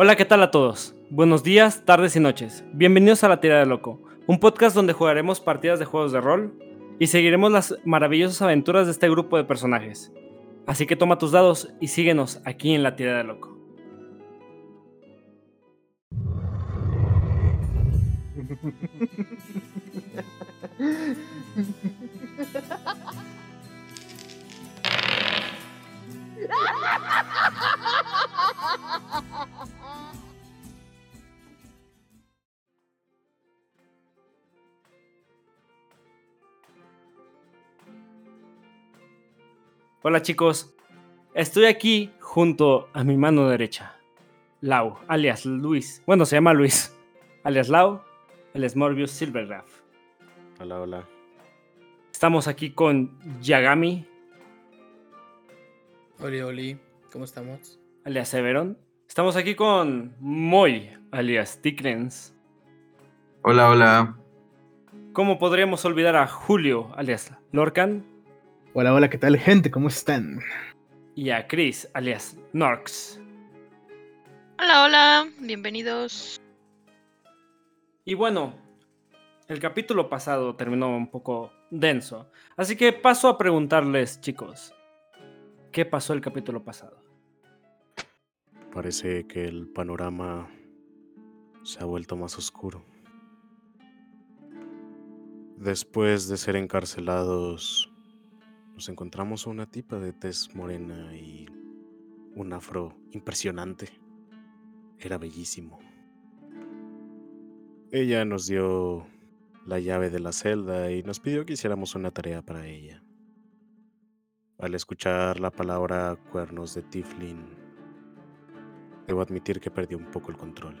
Hola, ¿qué tal a todos? Buenos días, tardes y noches. Bienvenidos a La Tira de Loco, un podcast donde jugaremos partidas de juegos de rol y seguiremos las maravillosas aventuras de este grupo de personajes. Así que toma tus dados y síguenos aquí en La Tira de Loco. Hola chicos, estoy aquí junto a mi mano derecha, Lau, alias Luis. Bueno, se llama Luis, alias Lau, alias Morbius Silvergraph. Hola, hola. Estamos aquí con Yagami, Oli, Oli, ¿cómo estamos? alias Severon. Estamos aquí con Moy, alias Tikrens. Hola, hola. ¿Cómo podríamos olvidar a Julio, alias Lorcan? Hola, hola, ¿qué tal gente? ¿Cómo están? Y a Chris, alias Norks. Hola, hola, bienvenidos. Y bueno, el capítulo pasado terminó un poco denso. Así que paso a preguntarles, chicos, ¿qué pasó el capítulo pasado? Parece que el panorama se ha vuelto más oscuro. Después de ser encarcelados, nos encontramos una tipa de tez morena y un afro impresionante. Era bellísimo. Ella nos dio la llave de la celda y nos pidió que hiciéramos una tarea para ella. Al escuchar la palabra cuernos de Tiflin, debo admitir que perdí un poco el control.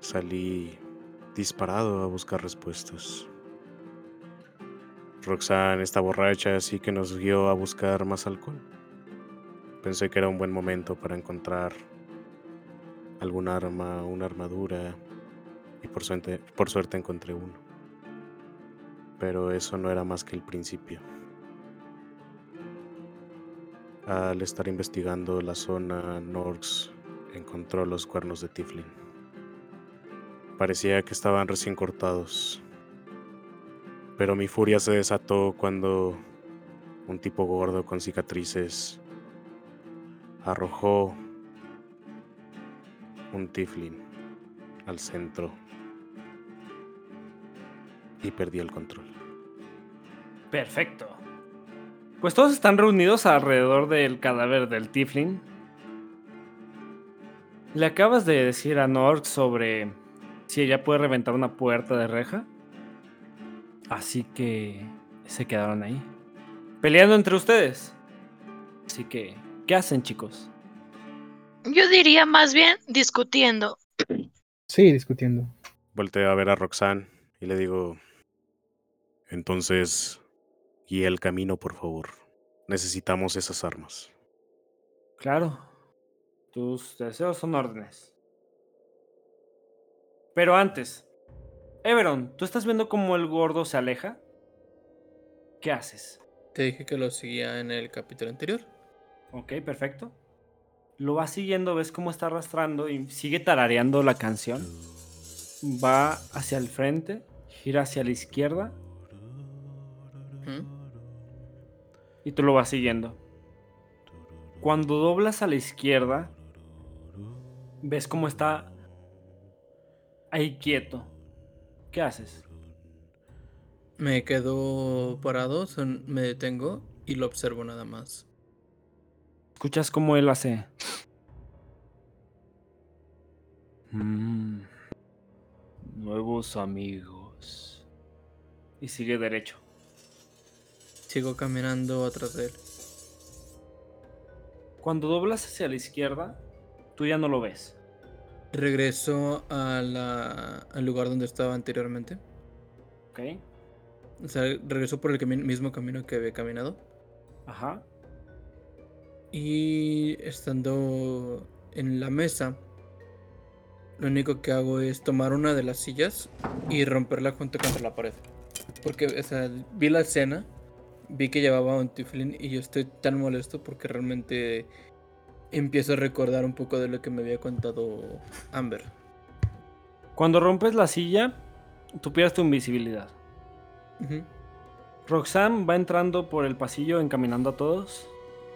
Salí disparado a buscar respuestas. Roxanne está borracha, así que nos guió a buscar más alcohol. Pensé que era un buen momento para encontrar algún arma, una armadura, y por suerte, por suerte encontré uno. Pero eso no era más que el principio. Al estar investigando la zona, Norks encontró los cuernos de Tiflin. Parecía que estaban recién cortados. Pero mi furia se desató cuando un tipo gordo con cicatrices arrojó un Tiflin al centro y perdí el control. Perfecto. Pues todos están reunidos alrededor del cadáver del Tiflin. ¿Le acabas de decir a Nork sobre si ella puede reventar una puerta de reja? Así que se quedaron ahí. Peleando entre ustedes. Así que, ¿qué hacen chicos? Yo diría más bien discutiendo. Sí, discutiendo. Volteo a ver a Roxanne y le digo, entonces, guía el camino, por favor. Necesitamos esas armas. Claro. Tus deseos son órdenes. Pero antes, Everon, ¿tú estás viendo cómo el gordo se aleja? ¿Qué haces? Te dije que lo seguía en el capítulo anterior. Ok, perfecto. Lo vas siguiendo, ves cómo está arrastrando y sigue tarareando la canción. Va hacia el frente, gira hacia la izquierda ¿Mm? y tú lo vas siguiendo. Cuando doblas a la izquierda, ves cómo está ahí quieto. ¿Qué haces? Me quedo parado, son- me detengo y lo observo nada más. Escuchas cómo él hace. Mm, nuevos amigos. Y sigue derecho. Sigo caminando atrás de él. Cuando doblas hacia la izquierda, tú ya no lo ves. Regreso a la- al lugar donde estaba anteriormente. ¿Ok? O sea, regreso por el cami- mismo camino que había caminado. Ajá. Y estando en la mesa, lo único que hago es tomar una de las sillas y romperla junto contra la pared. Porque, o sea, vi la escena, vi que llevaba un tiflin y yo estoy tan molesto porque realmente empiezo a recordar un poco de lo que me había contado Amber. Cuando rompes la silla, tú pierdes tu invisibilidad. Ujú. Roxanne va entrando por el pasillo encaminando a todos.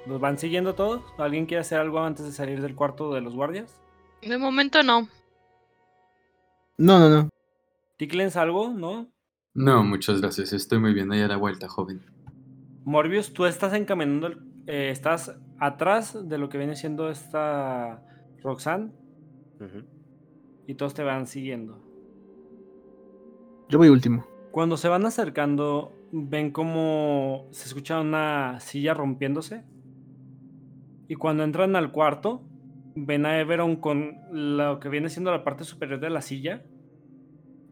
¿Los van siguiendo todos? ¿Alguien quiere hacer algo antes de salir del cuarto de los guardias? De momento no. No, no, no. ¿Ticlens algo? ¿No? No, muchas gracias. Estoy muy bien. Ahí a la vuelta, joven. Morbius, tú estás encaminando, el- eh, estás atrás de lo que viene siendo esta Roxanne y todos te van siguiendo. Yo voy último. Cuando se van acercando, ven como se escucha una silla rompiéndose. Y cuando entran al cuarto, ven a Everon con lo que viene siendo la parte superior de la silla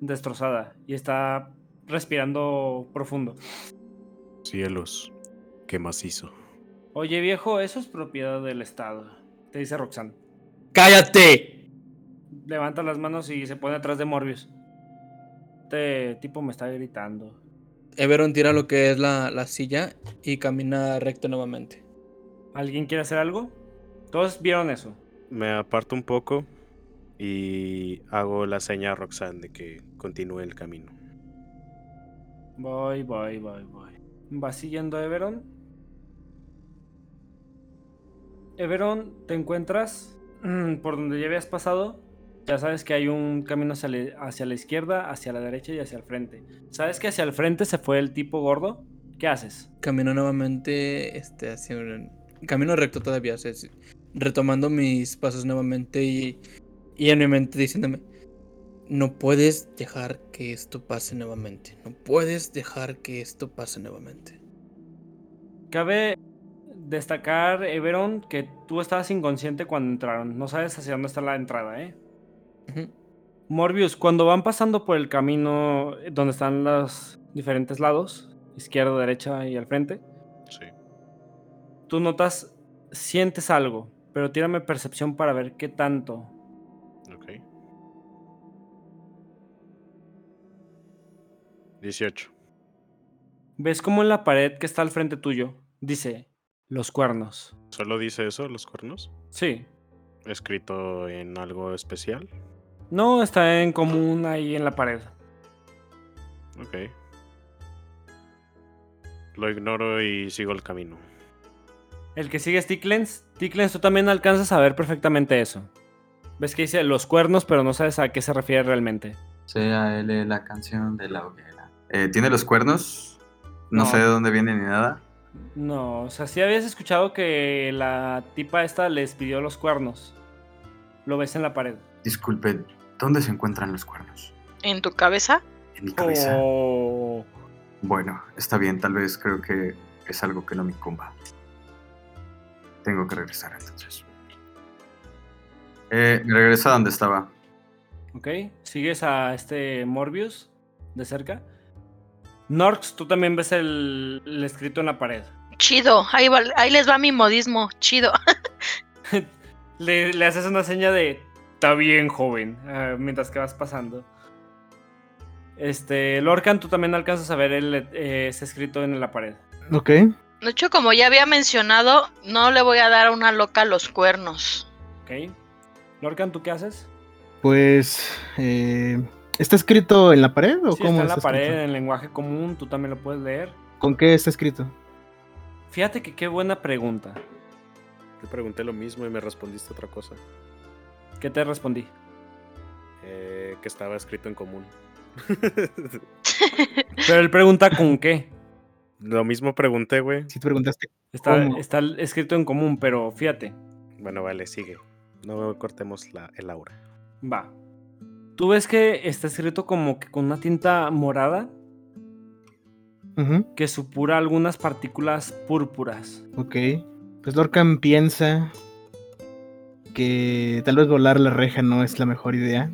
destrozada y está respirando profundo. Cielos, qué macizo. Oye viejo, eso es propiedad del Estado, te dice Roxanne. ¡Cállate! Levanta las manos y se pone atrás de Morbius. Este tipo me está gritando. Everon tira lo que es la, la silla y camina recto nuevamente. ¿Alguien quiere hacer algo? Todos vieron eso. Me aparto un poco y hago la seña a Roxanne de que continúe el camino. Voy, voy, voy, voy. ¿Va siguiendo a Everon? Everon, te encuentras mm, por donde ya habías pasado. Ya sabes que hay un camino hacia la, hacia la izquierda, hacia la derecha y hacia el frente. ¿Sabes que hacia el frente se fue el tipo gordo? ¿Qué haces? Camino nuevamente este, hacia un... Camino recto todavía, o sea, retomando mis pasos nuevamente y, y en mi mente diciéndome, no puedes dejar que esto pase nuevamente, no puedes dejar que esto pase nuevamente. Cabe destacar, Everon, que tú estabas inconsciente cuando entraron. No sabes hacia dónde está la entrada, ¿eh? Morbius, cuando van pasando por el camino eh, donde están los diferentes lados, izquierda, derecha y al frente, Sí. tú notas, sientes algo, pero tírame percepción para ver qué tanto. Ok. 18. Ves como en la pared que está al frente tuyo dice los cuernos. ¿Solo dice eso, los cuernos? Sí. ¿Escrito en algo especial? No está en común ahí en la pared. Ok. Lo ignoro y sigo el camino. El que sigue es Ticklens. Ticklens, tú también alcanzas a ver perfectamente eso. Ves que dice los cuernos, pero no sabes a qué se refiere realmente. C.A.L. la canción de la hoguera. Eh, ¿Tiene los cuernos? No, No. sé de dónde viene ni nada. No, o sea, sí habías escuchado que la tipa esta les pidió los cuernos. Lo ves en la pared. Disculpe, ¿dónde se encuentran los cuernos? ¿En tu cabeza? En mi cabeza. Oh. Bueno, está bien, tal vez creo que es algo que no me incumba. Tengo que regresar entonces. Eh, me regreso a donde estaba. Ok, sigues a este Morbius de cerca. Norx, tú también ves el, el escrito en la pared. Chido, ahí, va- ahí les va mi modismo, chido. Le, le haces una seña de está bien, joven, ah, mientras que vas pasando. Este, Lorcan, tú también alcanzas a ver el, eh, ese escrito en la pared. Ok. De hecho, como ya había mencionado, no le voy a dar a una loca los cuernos. Ok. Lorcan, ¿tú qué haces? Pues. eh, ¿Está escrito en la pared o Sí, cómo está en la pared, escrito? en lenguaje común, tú también lo puedes leer. ¿Con qué está escrito? Fíjate que qué buena pregunta. Te pregunté lo mismo y me respondiste otra cosa. ¿Qué te respondí? Eh, que estaba escrito en común. Pero él pregunta con qué. lo mismo pregunté, güey. Si te preguntaste. Está, escrito en común, pero fíjate. Bueno, vale, sigue. No cortemos la, el aura. Va. Tú ves que está escrito como que con una tinta morada que supura algunas partículas púrpuras. Ok. Pues Lorcan piensa que tal vez volar la reja no es la mejor idea.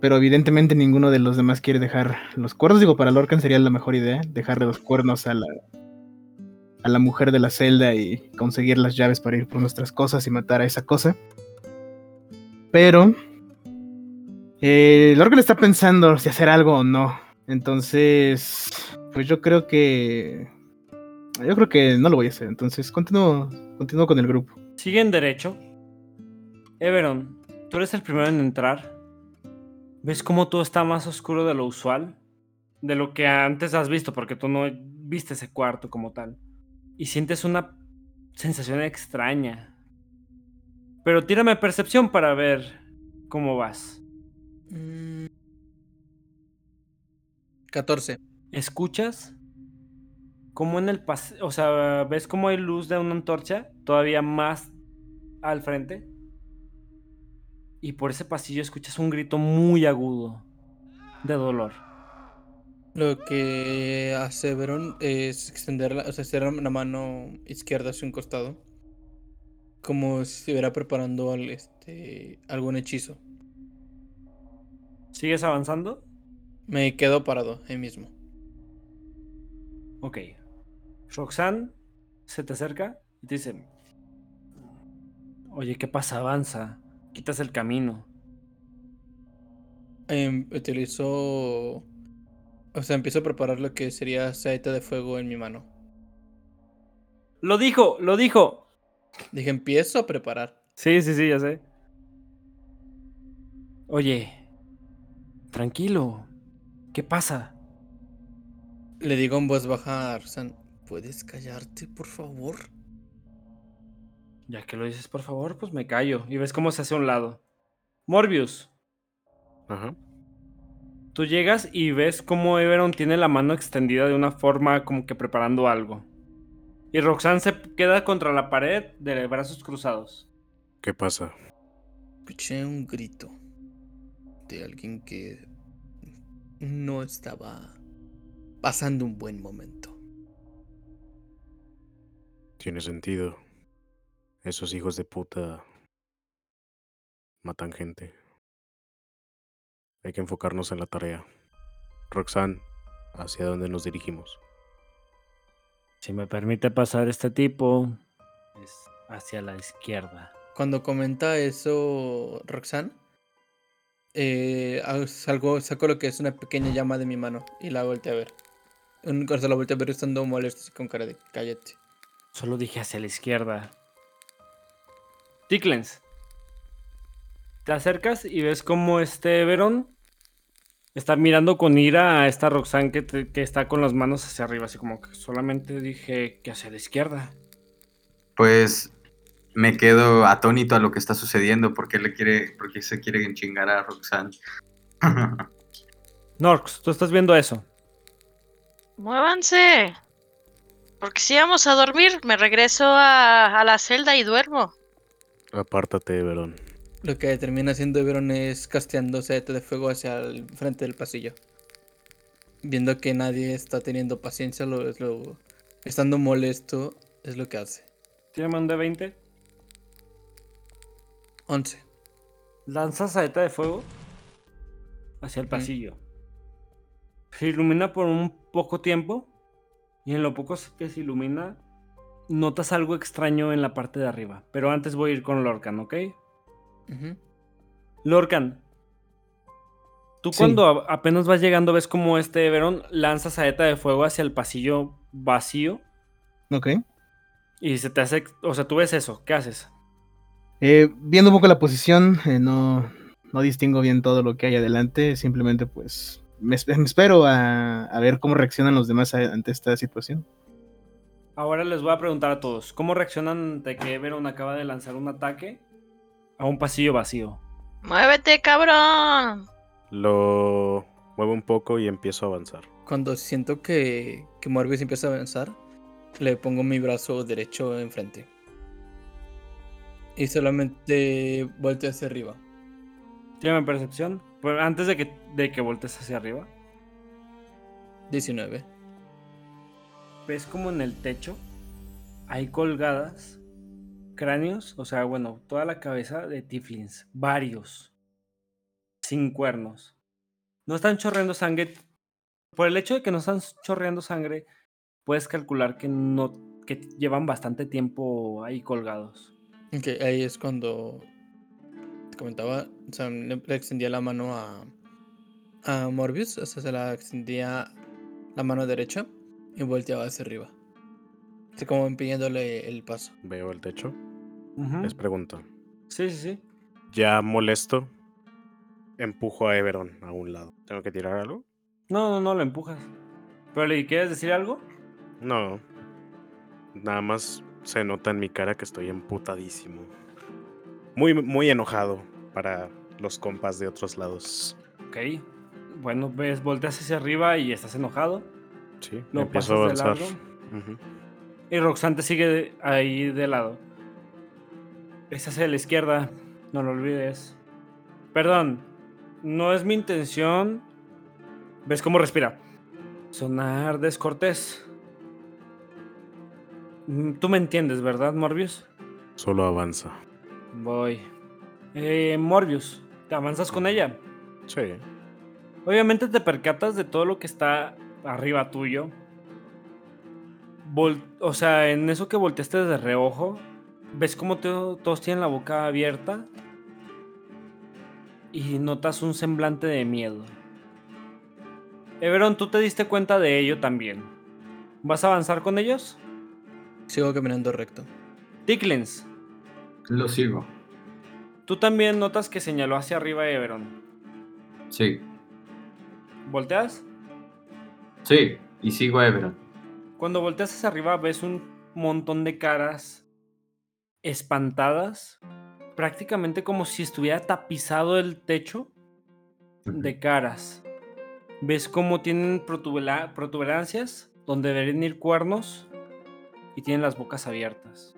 Pero evidentemente ninguno de los demás quiere dejar los cuernos. Digo, para Lorcan sería la mejor idea. Dejarle los cuernos a la, a la mujer de la celda y conseguir las llaves para ir por nuestras cosas y matar a esa cosa. Pero eh, Lorcan está pensando si hacer algo o no. Entonces, pues yo creo que yo creo que no lo voy a hacer. Entonces, continúo, continúo con el grupo. Siguen derecho Everon, tú eres el primero en entrar. ¿Ves cómo todo está más oscuro de lo usual? De lo que antes has visto, porque tú no viste ese cuarto como tal. Y sientes una sensación extraña. Pero tírame percepción para ver cómo vas. Mm. 14. ¿Escuchas? Como en el pas... O sea, ¿ves cómo hay luz de una antorcha? Todavía más al frente. Y por ese pasillo escuchas un grito muy agudo de dolor. Lo que hace Veron es extender la, o sea, la mano izquierda hacia un costado. Como si estuviera preparando al- este, algún hechizo. ¿Sigues avanzando? Me quedo parado ahí mismo. Ok. Roxanne se te acerca y te dice: Oye, ¿qué pasa? Avanza. Quitas el camino. Em, utilizo. O sea, empiezo a preparar lo que sería aceite de fuego en mi mano. ¡Lo dijo! ¡Lo dijo! Dije, empiezo a preparar. Sí, sí, sí, ya sé. Oye, tranquilo. ¿Qué pasa? Le digo en voz baja a Arsan, ¿puedes callarte, por favor? Ya que lo dices, por favor, pues me callo. Y ves cómo se hace a un lado. Morbius, Ajá. tú llegas y ves cómo Everon tiene la mano extendida de una forma como que preparando algo. Y Roxanne se queda contra la pared de brazos cruzados. ¿Qué pasa? Escuché un grito de alguien que no estaba pasando un buen momento. Tiene sentido. Esos hijos de puta matan gente. Hay que enfocarnos en la tarea. Roxanne, ¿hacia dónde nos dirigimos? Si me permite pasar este tipo, es hacia la izquierda. Cuando comenta eso Roxanne, eh, salgo, saco lo que es una pequeña llama de mi mano y la volteo a ver. Un cuando la volteo a ver estando molesto así con cara de cállate. Solo dije hacia la izquierda. Ticklens. Te acercas y ves cómo este Everon está mirando con ira a esta Roxanne que, te- que está con las manos hacia arriba, así como que solamente dije que hacia la izquierda. Pues me quedo atónito a lo que está sucediendo. porque le quiere, porque se quiere chingar a Roxanne? Norx, tú estás viendo eso. Muévanse. Porque si vamos a dormir, me regreso a, a la celda y duermo. Apártate, Verón. Lo que termina haciendo Everon es casteando aceite de fuego hacia el frente del pasillo. Viendo que nadie está teniendo paciencia, lo, es lo- estando molesto, es lo que hace. Tírame un D20. 11. Lanzas saeta de fuego hacia el pasillo. Se ilumina por un poco tiempo. Y en lo poco que se ilumina, notas algo extraño en la parte de arriba. Pero antes voy a ir con Lorcan, ¿ok? Lorcan. Tú Sí. cuando apenas vas llegando ves como este Everon lanza saeta de fuego hacia el pasillo vacío. Ok. Y se te hace... O sea, tú ves eso. ¿Qué haces? Eh, viendo un poco la posición, eh, no, no distingo bien todo lo que hay adelante. Simplemente, pues, me, esp- me espero a, a ver cómo reaccionan los demás a- ante esta situación. Ahora les voy a preguntar a todos. ¿Cómo reaccionan ante que Everon acaba de lanzar un ataque a un pasillo vacío? Muévete, cabrón. Lo muevo un poco y empiezo a avanzar. Cuando siento que, que Morbius empieza a avanzar, le pongo mi brazo derecho enfrente. Y solamente volteo hacia arriba. Tírame percepción. Pero antes de que, de que voltees hacia arriba, 19. ves como en el techo hay colgadas cráneos, o sea, bueno, toda la cabeza de Tiflins, varios, sin cuernos. No están chorreando sangre. Por el hecho de que no están chorreando sangre, puedes calcular que no que llevan bastante tiempo ahí colgados. Ok, ahí es cuando te comentaba, o sea, le, le extendía la mano a, a Morbius, o sea, se la extendía la mano derecha y volteaba hacia arriba. Así como impidiéndole el paso. Veo el techo. Ujú. Les pregunto. Sí, sí, sí. Ya molesto, empujo a Everon a un lado. ¿Tengo que tirar algo? No, no, no lo empujas. ¿Pero le quieres decir algo? No. Nada más se nota en mi cara que estoy emputadísimo. Muy, muy enojado para los compas de otros lados. Ok. Bueno, ves, volteas hacia arriba y estás enojado. Sí, Lo empiezo a avanzar. Y Roxanne te sigue ahí de lado. Es hacia la izquierda, no lo olvides. Perdón, no es mi intención. ¿Ves cómo respira? Sonar descortés. Mm, Tú me entiendes, ¿verdad, Morbius? Solo avanza. Voy. Eh, Morbius, ¿te avanzas con ella? Sí. Obviamente te percatas de todo lo que está arriba tuyo. Vol- o sea, en eso que volteaste de reojo, ves como todos tienen la boca abierta y notas un semblante de miedo. Everon, tú te diste cuenta de ello también. ¿Vas a avanzar con ellos? Sigo caminando recto. Ticklins, Lo sigo. tú también notas que señaló hacia arriba Everon. Sí. ¿Volteas? Sí. Y sigo a Everon. Cuando volteas hacia arriba ves un montón de caras espantadas, prácticamente como si estuviera tapizado el techo de caras. Ves cómo tienen protubera- protuberancias donde deberían ir cuernos y tienen las bocas abiertas.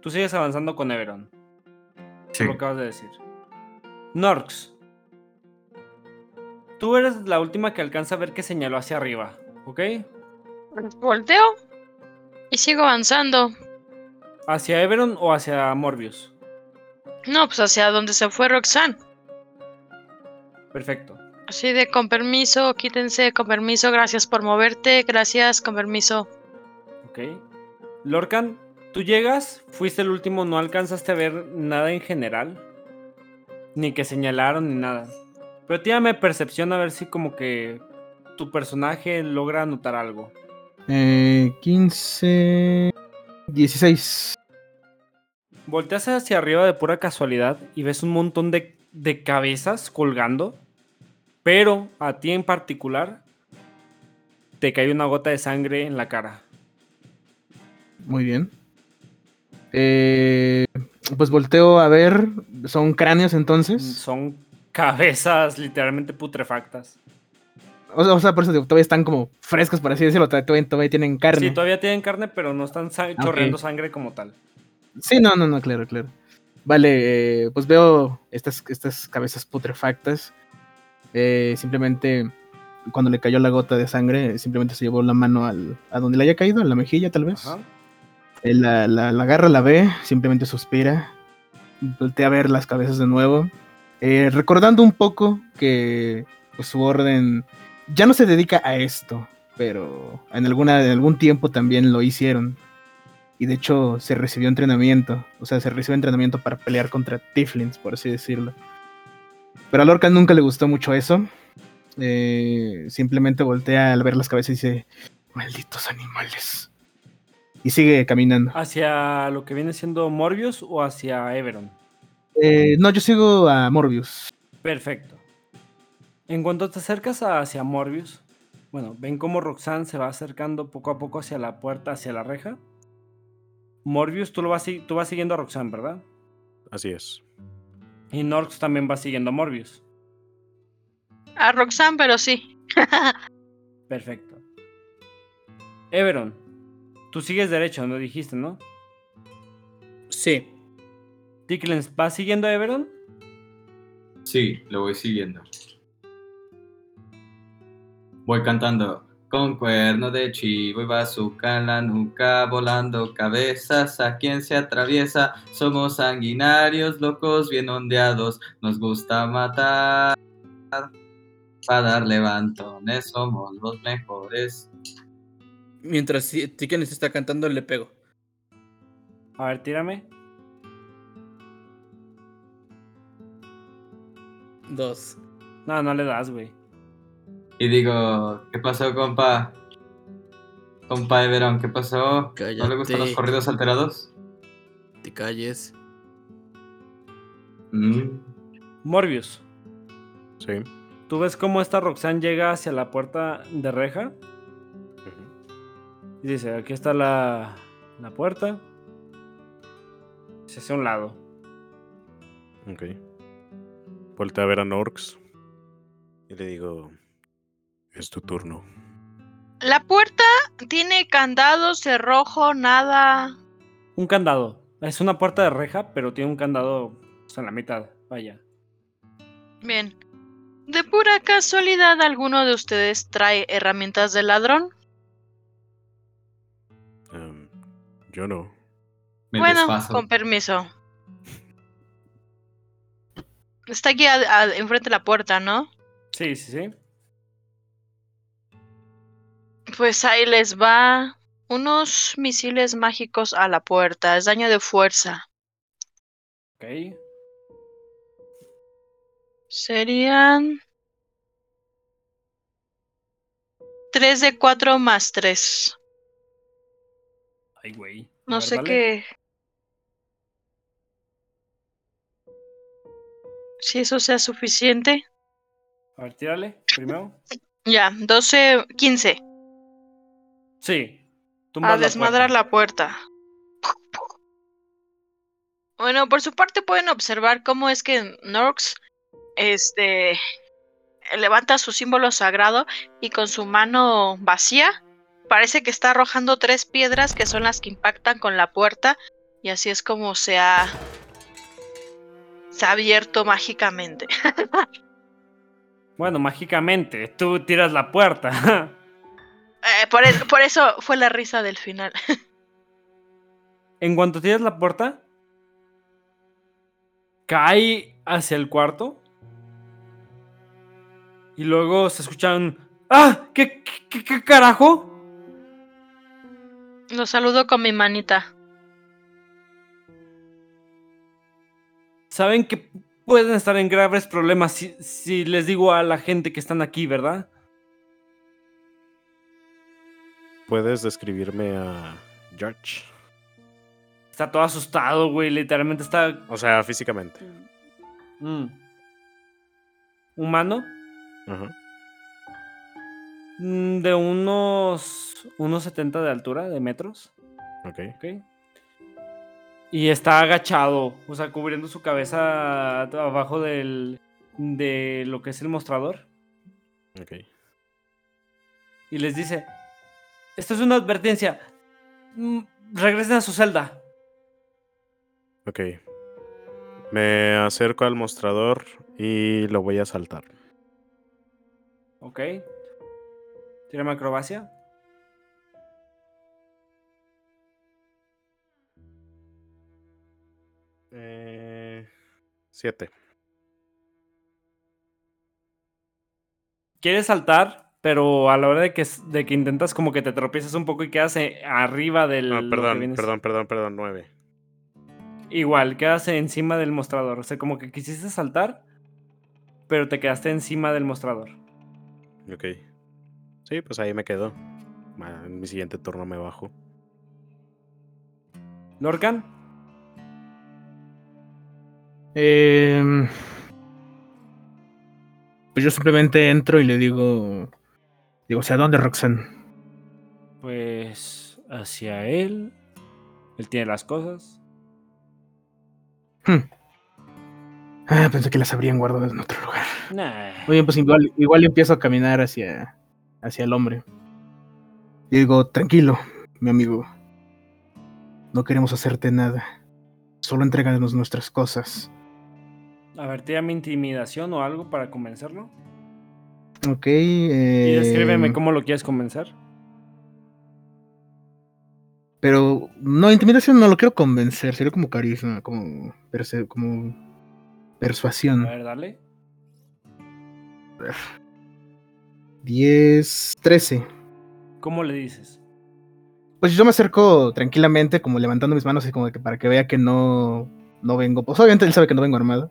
Tú sigues avanzando con Everon, Sí. lo acabas de decir. Norx, tú eres la última que alcanza a ver que señaló hacia arriba, ¿ok? Volteo y sigo avanzando. ¿Hacia Everon o hacia Morbius? No, pues hacia donde se fue Roxanne. Perfecto. Así de con permiso, quítense, con permiso, gracias por moverte, gracias, con permiso. Ok. Lorcan, tú llegas, fuiste el último, no alcanzaste a ver nada en general. Ni que señalaron ni nada. Pero tírame percepción a ver si como que tu personaje logra notar algo. Eh, 15. 16. Volteas hacia arriba de pura casualidad y ves un montón de, de cabezas colgando. Pero a ti en particular te cae una gota de sangre en la cara. Muy bien. Eh, pues volteo a ver. Son cráneos entonces. Son cabezas literalmente putrefactas. O sea, o sea, por eso digo, todavía están como frescos, por así decirlo. Todavía, todavía tienen carne. Sí, todavía tienen carne, pero no están sa- Ok. chorreando sangre como tal. Sí, no, no, no, claro, claro. Vale, eh, pues veo estas, estas cabezas putrefactas. Eh, simplemente, cuando le cayó la gota de sangre, simplemente se llevó la mano al, a donde le haya caído, a la mejilla tal vez. Ajá. Él la, la- la agarra, la ve, simplemente suspira. Voltea a ver las cabezas de nuevo. eh, recordando un poco que pues, su orden ya no se dedica a esto, pero en, alguna, algún tiempo también lo hicieron. Y de hecho se recibió entrenamiento. O sea, se recibió entrenamiento para pelear contra Tiflins, por así decirlo. Pero a Lorca nunca le gustó mucho eso. Eh, simplemente voltea al ver las cabezas y dice, malditos animales. Y sigue caminando. ¿Hacia lo que viene siendo Morbius o hacia Everon? Eh, no, yo sigo a Morbius. Perfecto. En cuanto te acercas hacia Morbius, bueno, ven cómo Roxanne se va acercando poco a poco hacia la puerta, hacia la reja. Morbius, tú, lo vas, tú vas siguiendo a Roxanne, ¿verdad? Así es. Y Norx también va siguiendo a Morbius. A Roxanne, pero sí. Perfecto. Everon, tú sigues derecho, ¿no dijiste, no? Sí. Ticklens, ¿vas siguiendo a Everon? Sí, lo voy siguiendo. Voy cantando. Con cuerno de chivo y bazooka en la nuca, volando cabezas a quien se atraviesa. Somos sanguinarios, locos, bien ondeados. Nos gusta matar. Para dar levantones, somos los mejores. Mientras Tiken está cantando, le pego. A ver, tírame. Dos. No, no le das, güey. Y digo, ¿qué pasó, compa? Compa Everon, ¿qué pasó? ¿No le gustan los corridos alterados? Te calles. Mm. Morbius, Sí. ¿tú ves cómo esta Roxanne llega hacia la puerta de reja? Dice, aquí está la, la puerta. Se hace a un lado. Ok. Voltea a ver a Norks. Y le digo. Es tu turno. La puerta tiene candado, cerrojo, nada. Un candado. Es una puerta de reja, pero tiene un candado o sea, en la mitad. Vaya. Bien. ¿De pura casualidad alguno de ustedes trae herramientas de ladrón? Yo no. Me bueno, desfaso. con permiso. Está aquí a- a- enfrente de la puerta, ¿no? Sí, sí, sí. Pues ahí les va unos misiles mágicos a la puerta. Es daño de fuerza. Ok. Serían 3 de 4 más 3. Ay, güey. A No ver, sé qué. Si eso sea suficiente. A ver, tírale primero. Ya, 12, 15. Sí. A tumbas la desmadrar puerta. la puerta. Bueno, por su parte pueden observar cómo es que Norx este levanta su símbolo sagrado y con su mano vacía parece que está arrojando tres piedras que son las que impactan con la puerta y así es como se ha se ha abierto mágicamente. Bueno, mágicamente, tú tiras la puerta. Eh, por, es- por eso fue la risa del final. en cuanto tiras la puerta, cae hacia el cuarto. Y luego se escuchan. ¡Ah! ¿Qué, qué, qué carajo? Lo saludo con mi manita. Saben que pueden estar en graves problemas si, si les digo a la gente que están aquí, ¿verdad? ¿Puedes describirme a George? Está todo asustado, güey. Literalmente está. O sea, físicamente. mm, humano. Ajá. mm, De unos. Unos 70 de altura, de metros. Ok. Ok. Y está agachado, o sea, cubriendo su cabeza abajo del. de lo que es el mostrador. Ok. Y les dice: Esto es una advertencia. Mm, Regresen a su celda. Ok. Me acerco al mostrador y lo voy a saltar. Ok. Tírame acrobacia. Siete. Quieres saltar, pero a la hora de que, de que intentas, como que te tropiezas un poco y quedas eh, arriba del. No, Ah, perdón, perdón, perdón, perdón, nueve. Igual, quedas encima del mostrador. O sea, como que quisiste saltar, pero te quedaste encima del mostrador. Ok. Sí, pues ahí me quedo. Ma- En mi siguiente turno me bajo. Lorcan, Em, pues yo simplemente entro y le digo. Digo, ¿hacia dónde, Roxanne? pues hacia él. Él tiene las cosas. Hmm. Ah, pensé que las habrían guardado en otro lugar. Nah. Muy bien, pues igual, igual empiezo a caminar hacia, hacia el hombre. Y digo, tranquilo, mi amigo. No queremos hacerte nada. Solo entréganos nuestras cosas. A ver, tírame intimidación o algo para convencerlo. Ok. Y eh, descríbeme cómo lo quieres convencer. Pero no, intimidación no lo quiero convencer, sería como carisma, como, perse- como persuasión. A ver, dale. 10, 13. ¿Cómo le dices? Pues yo me acerco tranquilamente, como levantando mis manos, así como que para que vea que no, no vengo. Pues obviamente él sabe que no vengo armado.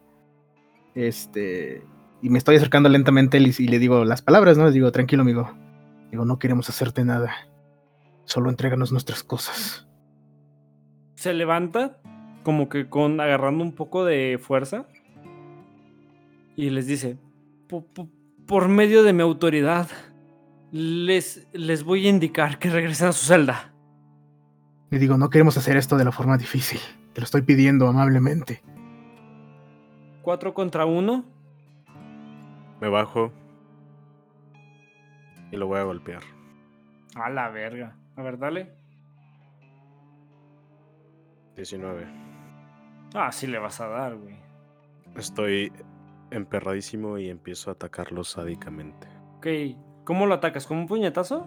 Este. Y me estoy acercando lentamente y, y le digo las palabras, ¿no? Les digo, tranquilo, amigo. Digo, no queremos hacerte nada. Solo entréganos nuestras cosas. Se levanta, como que con agarrando un poco de fuerza. Y les dice, "Po- po- por medio de mi autoridad, les, les voy a indicar que regresen a su celda. Le digo, no queremos hacer esto de la forma difícil. Te lo estoy pidiendo amablemente. Cuatro contra uno. Me bajo y lo voy a golpear. A la verga. A ver, dale. 19. Ah, sí le vas a dar, güey. Estoy emperradísimo y empiezo a atacarlo sádicamente. Ok, ¿cómo lo atacas? ¿Con un puñetazo?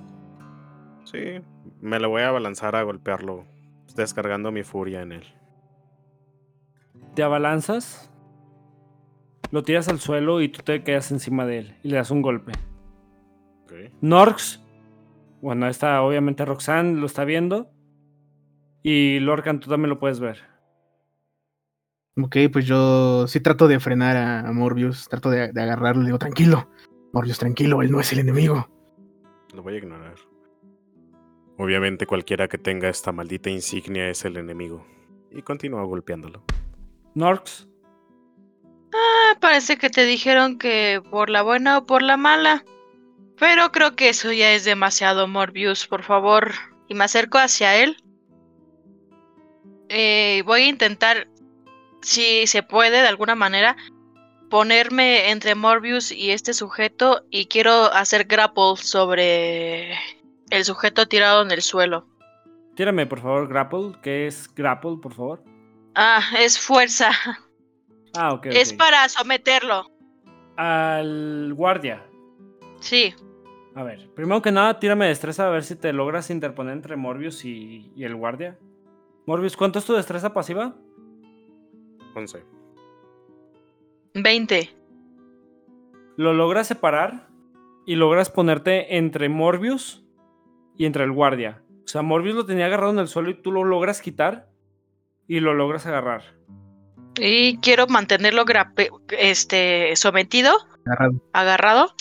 Sí, me lo voy a abalanzar a golpearlo, descargando mi furia en él. Te abalanzas, lo tiras al suelo y tú te quedas encima de él y le das un golpe. Ok. Norx, bueno, está obviamente Roxanne lo está viendo. Y Lorcan, tú también lo puedes ver. Ok, pues yo sí trato de frenar a, a Morbius, trato de, de agarrarlo, le digo, tranquilo, Morbius, tranquilo, él no es el enemigo. Lo voy a ignorar. Obviamente cualquiera que tenga esta maldita insignia es el enemigo. Y continúo golpeándolo. Norx, Ah, parece que te dijeron que por la buena o por la mala. Pero creo que eso ya es demasiado, Morbius, por favor. Y me acerco hacia él. Eh, voy a intentar, si se puede de alguna manera, ponerme entre Morbius y este sujeto y quiero hacer grapple sobre el sujeto tirado en el suelo. tírame por favor grapple. ¿Qué es grapple, por favor? Ah, es fuerza. Ah, ok. Es para someterlo. Al guardia. Sí. A ver, primero que nada, tírame destreza a ver si te logras interponer entre Morbius y, y el guardia. Morbius, ¿cuánto es tu destreza pasiva? 11. 20. Lo logras separar y logras ponerte entre Morbius y entre el guardia. O sea, Morbius lo tenía agarrado en el suelo y tú lo logras quitar y lo logras agarrar. Y quiero mantenerlo grape- este, sometido, Agarrado. agarrado.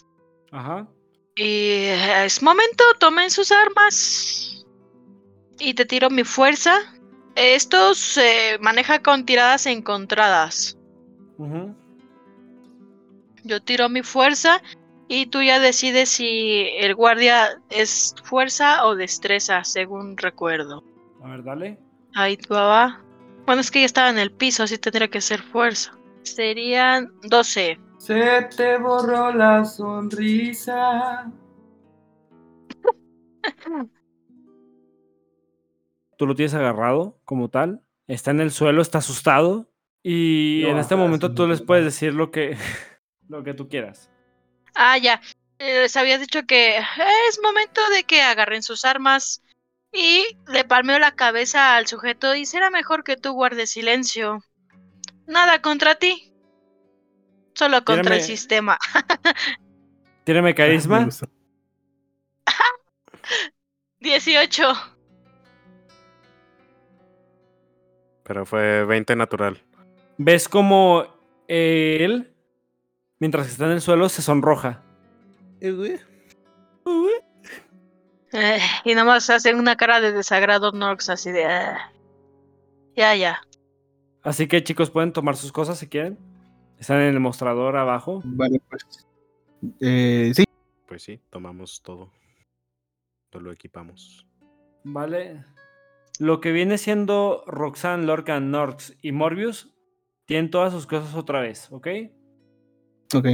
Ajá. Y es momento, tomen sus armas. Y te tiro mi fuerza. Esto se maneja con tiradas encontradas. Yo tiro mi fuerza y tú ya decides si el guardia es fuerza o destreza, según recuerdo. A ver, dale. Ahí tu va. Bueno, es que ya estaba en el piso, así tendría que ser fuerza. Serían 12. Se te borró la sonrisa. Tú lo tienes agarrado como tal. Está en el suelo, está asustado. Y en este momento tú les puedes decir lo que, lo que tú quieras. Ah, ya. Eh, Les había dicho que es momento de que agarren sus armas. Y le palmeo la cabeza al sujeto y será mejor que tú guardes silencio. Nada contra ti. Solo contra el sistema. Tírame Me carisma. gusta. 18. Pero fue 20 natural. Ves como él, mientras está en el suelo, se sonroja. Eh, y nomás hacen una cara de desagrado Norx así de... "Ah". Ya, ya. Así que chicos, pueden tomar sus cosas si quieren. Están en el mostrador abajo. Vale, pues. Eh, sí, Pues sí, tomamos todo. Todo lo equipamos. Vale. Lo que viene siendo Roxanne, Lorcan, Norx y Morbius tienen todas sus cosas otra vez, ¿ok? ok.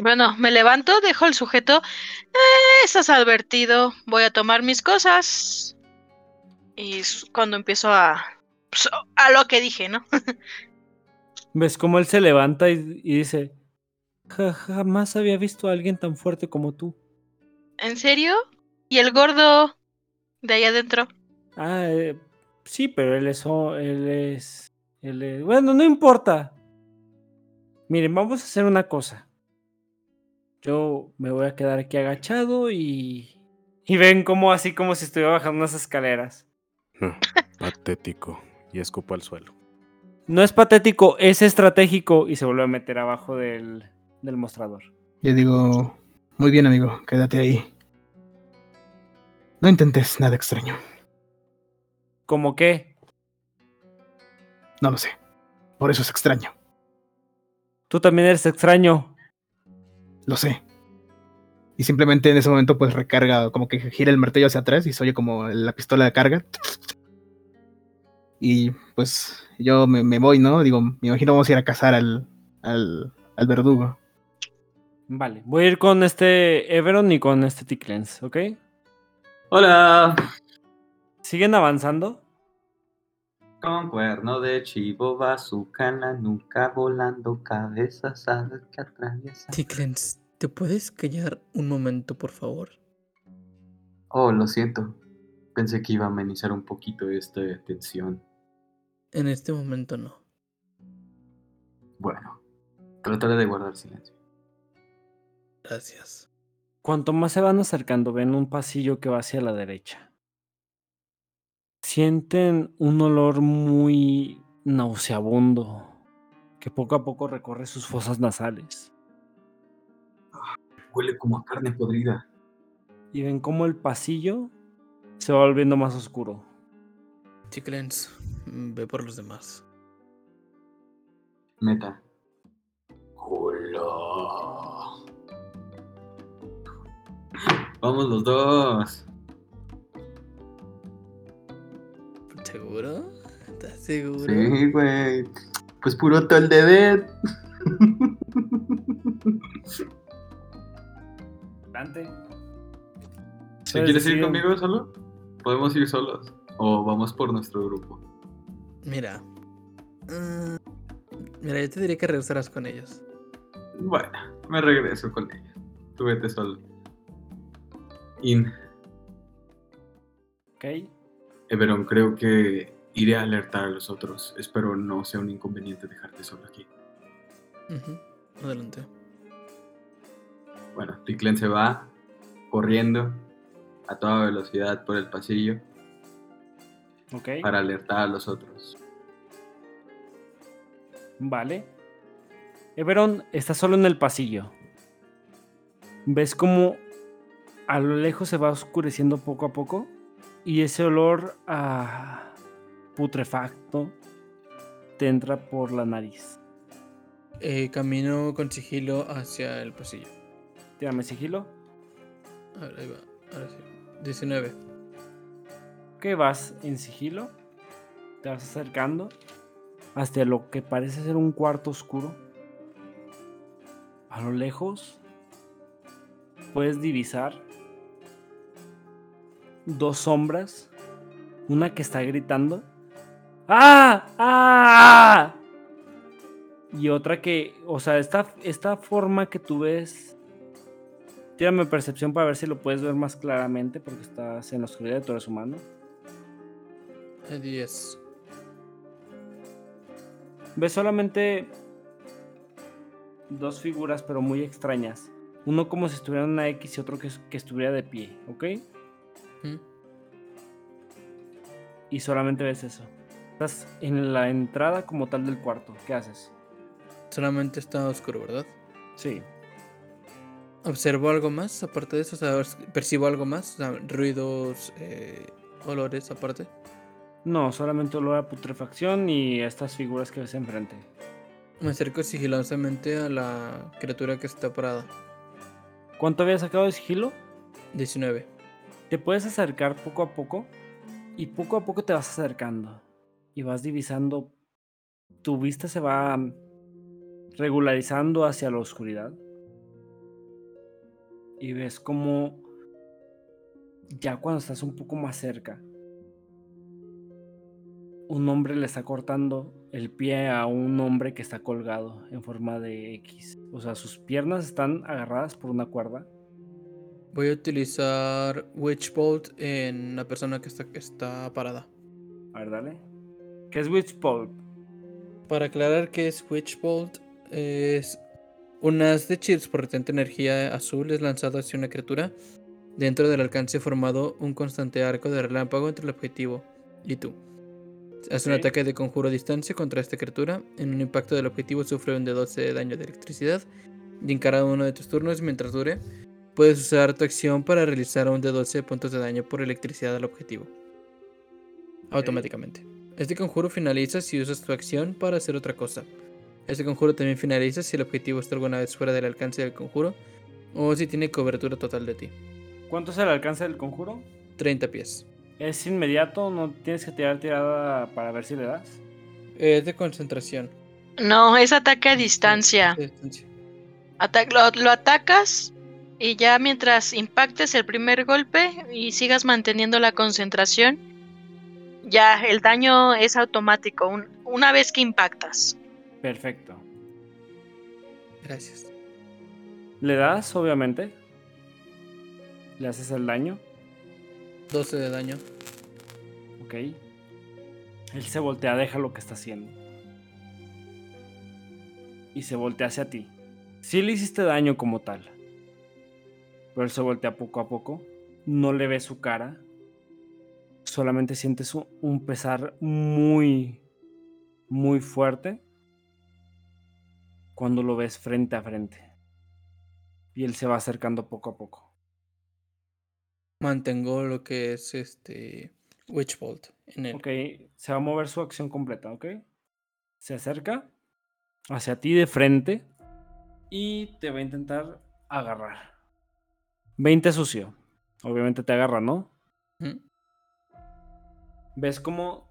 Bueno, me levanto, dejo el sujeto. "Eh, estás advertido. Voy a tomar mis cosas. Y es cuando empiezo a... pues, a lo que dije, ¿no? Ves cómo él se levanta y, y dice, "Ja- jamás había visto a alguien tan fuerte como tú. ¿En serio? ¿Y el gordo de ahí adentro? Ah, eh, sí, pero él es, él es, él es... Bueno, no importa. Miren, vamos a hacer una cosa. Yo me voy a quedar aquí agachado y... Y ven como así como si estuviera bajando unas escaleras. No, patético. Y escupo al suelo. No es patético, es estratégico y se vuelve a meter abajo del, del mostrador. Yo digo, muy bien, amigo, quédate ahí. No intentes nada extraño. ¿Cómo qué? No lo sé. Por eso es extraño. Tú también eres extraño. Lo sé. Y simplemente en ese momento pues recarga, como que gira el martillo hacia atrás y se oye como la pistola de carga. Y pues yo me, me voy, ¿no? Digo, me imagino vamos a ir a cazar al, al, al verdugo. Vale, voy a ir con este Everon y con este Ticklens, ¿ok? Hola. ¿Siguen avanzando? Con cuerno de chivo, bazooka en la nuca, volando cabezas, sabes que atraviesa. Ticklens, ¿te puedes callar un momento, por favor? Oh, lo siento. Pensé que iba a amenizar un poquito esta tensión. En este momento no. Bueno, trataré de guardar silencio. Gracias. Cuanto más se van acercando, ven un pasillo que va hacia la derecha. Sienten un olor muy nauseabundo que poco a poco recorre sus fosas nasales. Huele como a carne podrida. Y ven cómo el pasillo se va volviendo más oscuro. Ticklens, mm, ve por los demás. Meta. Hola. Vamos los dos. ¿Seguro? ¿Estás seguro? Sí, güey. Pues puro tol de Dead. Adelante. ¿Te Puedes quieres ir conmigo solo? Podemos ir solos. O vamos por nuestro grupo. Mira. mm, mira, yo te diría que regresarás con ellos. Bueno, me regreso con ella. Tú vete solo. In. Ok. Everon, creo que iré a alertar a los otros. Espero no sea un inconveniente dejarte solo aquí. Adelante. Bueno, Ticlen se va corriendo a toda velocidad por el pasillo Ok. para alertar a los otros. Vale. Everon está solo en el pasillo. Ves como a lo lejos se va oscureciendo poco a poco y ese olor a putrefacto te entra por la nariz. Eh, camino con sigilo hacia el pasillo. Tírame sigilo. A ver, ahí va. Ahora sí. 19. que vas en sigilo, te vas acercando hasta lo que parece ser un cuarto oscuro. A lo lejos puedes divisar dos sombras, una que está gritando ¡Ah! ¡Ah! Y otra que, o sea, esta, esta forma que tú ves Tírame percepción para ver si lo puedes ver más claramente porque estás en la oscuridad, tú eres humano. Eh, 10. Ves solamente dos figuras, pero muy extrañas. Uno como si estuviera en una X y otro que, que estuviera de pie, ¿ok? ¿Mm? Y solamente ves eso. Estás en la entrada como tal del cuarto. ¿Qué haces? Solamente está oscuro, ¿verdad? Sí. ¿Observo algo más aparte de eso? O sea, ¿percibo algo más? O sea, ruidos, eh, olores aparte. No, solamente olor a putrefacción y estas figuras que ves enfrente. Me acerco sigilosamente a la criatura que está parada. ¿Cuánto habías sacado de sigilo? 19. Te puedes acercar poco a poco y poco a poco te vas acercando y vas divisando. Tu vista se va regularizando hacia la oscuridad y ves como ya cuando estás un poco más cerca, un hombre le está cortando el pie a un hombre que está colgado en forma de X. O sea, sus piernas están agarradas por una cuerda. Voy a utilizar Witch Bolt en la persona que está, que está parada. A ver, dale. ¿Qué es Witch Pulp? Para aclarar qué es Witch Bolt, es un haz de chips por retente energía azul es lanzado hacia una criatura. Dentro del alcance formado un constante arco de relámpago entre el objetivo y tú. Hace un Ok. ataque de conjuro a distancia contra esta criatura. En un impacto del objetivo sufre un de 12 de daño de electricidad. Y en cada uno de tus turnos mientras dure, puedes usar tu acción para realizar un de 12 puntos de daño por electricidad al objetivo. Automáticamente. Este conjuro finaliza si usas tu acción para hacer otra cosa. Este conjuro también finaliza si el objetivo está alguna vez fuera del alcance del conjuro o si tiene cobertura total de ti. ¿Cuánto es el alcance del conjuro? 30 pies. ¿Es inmediato? ¿No tienes que tirar tirada para ver si le das? Es de concentración. No, es ataque a distancia. Distancia. Ata- lo, lo atacas y ya mientras impactes el primer golpe y sigas manteniendo la concentración, ya el daño es automático un- una vez que impactas. Perfecto. Gracias. Le das, obviamente. Le haces el daño. 12 de daño. Ok. Él se voltea, deja lo que está haciendo. Y se voltea hacia ti. Sí le hiciste daño como tal. Pero él se voltea poco a poco. No le ves su cara. Solamente sientes un pesar muy, muy fuerte. Cuando lo ves frente a frente. Y él se va acercando poco a poco. Mantengo lo que es este Witch Bolt en él. Ok, se va a mover su acción completa, ¿ok? Se acerca hacia ti de frente y te va a intentar agarrar. 20 sucio. Obviamente te agarra, ¿no? ¿Ves como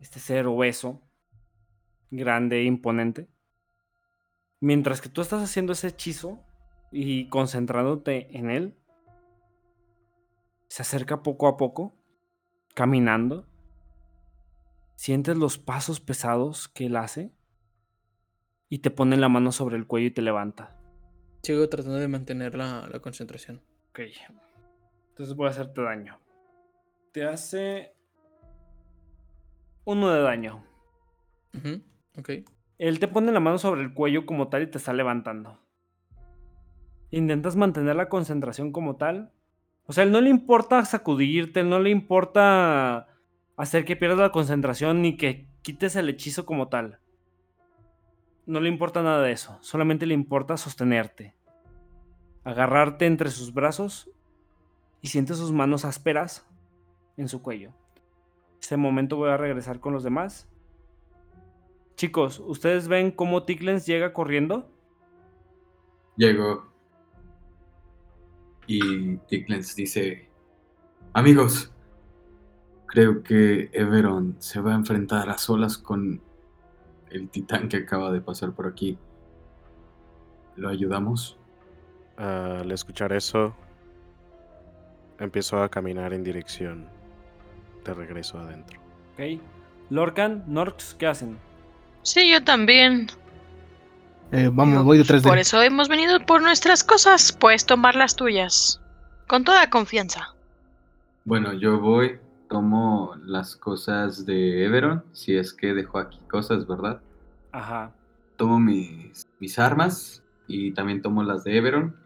este ser obeso, grande e imponente? Mientras que tú estás haciendo ese hechizo y concentrándote en él, se acerca poco a poco, caminando. Sientes los pasos pesados que él hace y te pone la mano sobre el cuello y te levanta. Sigo tratando de mantener la, la concentración. Ok. Entonces voy a hacerte daño. Te hace uno de daño. Ujú, Ok. Él te pone la mano sobre el cuello como tal y te está levantando. Intentas mantener la concentración como tal. O sea, él no le importa sacudirte, no le importa hacer que pierdas la concentración ni que quites el hechizo como tal. No le importa nada de eso, solamente le importa sostenerte. Agarrarte entre sus brazos y sientes sus manos ásperas en su cuello. Este momento voy a regresar con los demás. Chicos, ¿ustedes ven cómo Tiklens llega corriendo? Llego. Y Tiklens dice: Amigos, creo que Everon se va a enfrentar a solas con el titán que acaba de pasar por aquí. ¿Lo ayudamos? Al escuchar eso, empiezo a caminar en dirección de regreso adentro. Ok. Lorcan, Norx, ¿qué hacen? Sí, yo también. Eh, vamos, Digo, voy detrás de Por eso hemos venido por nuestras cosas, pues tomar las tuyas. Con toda confianza. Bueno, yo voy, tomo las cosas de Everon, si es que dejó aquí cosas, ¿verdad? Ajá. Tomo mis, mis armas y también tomo las de Everon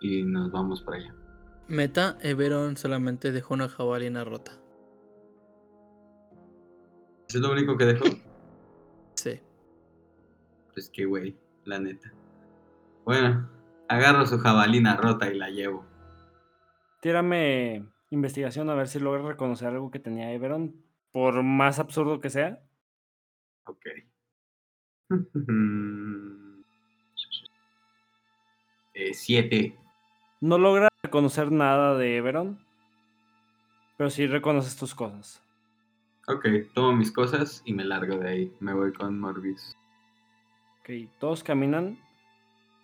y nos vamos para allá. Meta, Everon solamente dejó una jabalina rota. ¿Eso es lo único que dejó? Pues qué güey, la neta. Bueno, agarro su jabalina rota y la llevo. Tírame investigación a ver si logras reconocer algo que tenía Everon, por más absurdo que sea. Ok. Eh, siete. No logras reconocer nada de Everon, pero sí reconoces tus cosas. Ok, tomo mis cosas y me largo de ahí. Me voy con Morbius. Ok, todos caminan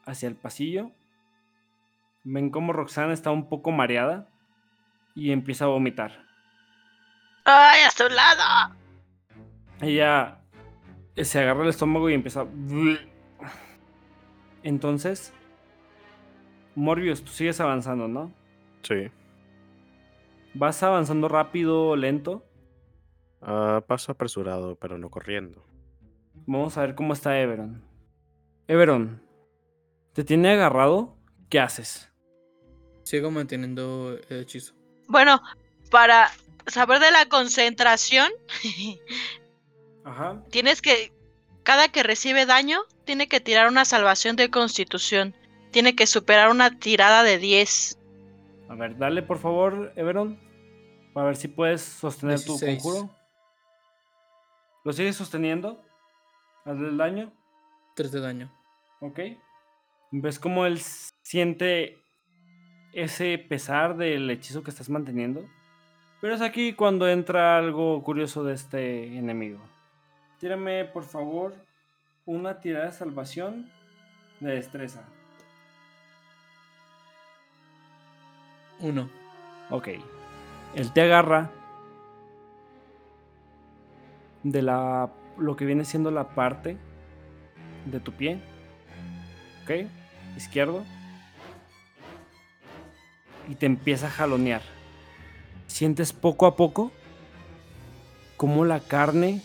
hacia el pasillo. Ven como Roxana está un poco mareada y empieza a vomitar. ¡Ay, a su lado! Ella se agarra el estómago y empieza. a- Entonces, Morbius, tú sigues avanzando, ¿no? Sí. ¿Vas avanzando rápido o lento? Ah, paso apresurado, pero no corriendo. Vamos a ver cómo está Everon. Everon, ¿te tiene agarrado? ¿Qué haces? Sigo manteniendo el hechizo. Bueno, para saber de la concentración, Ajá. tienes que. Cada que recibe daño, tiene que tirar una salvación de constitución. Tiene que superar una tirada de 10. A ver, dale por favor, Everon. Para ver si puedes sostener tu 16. conjuro. ¿Lo sigues sosteniendo? Hazle el daño. 3 de daño. Ok. ¿Ves cómo él siente ese pesar del hechizo que estás manteniendo? Pero es aquí cuando entra algo curioso de este enemigo. Tírame, por favor, una tirada de salvación de destreza. Uno. Ok. Él te agarra de la lo que viene siendo la parte de tu pie. Ok. Izquierdo. Y te empieza a jalonear. Sientes poco a poco cómo la carne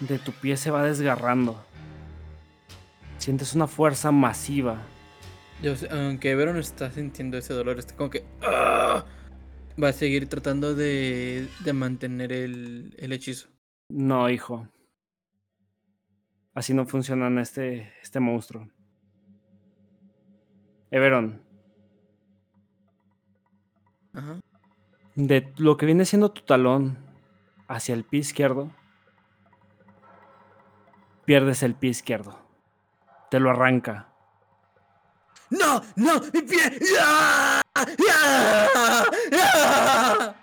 de tu pie se va desgarrando. Sientes una fuerza masiva. Yo sé- aunque Veron está sintiendo ese dolor, está como que. ¡ah! Va a seguir tratando de, de mantener el, el hechizo. No, hijo. Así no funciona este, este monstruo. Everon, Ajá. de lo que viene siendo tu talón hacia el pie izquierdo, pierdes el pie izquierdo. Te lo arranca. ¡No! ¡No! ¡Mi pie! ¡Ya! ¡Ya! ¡Ya!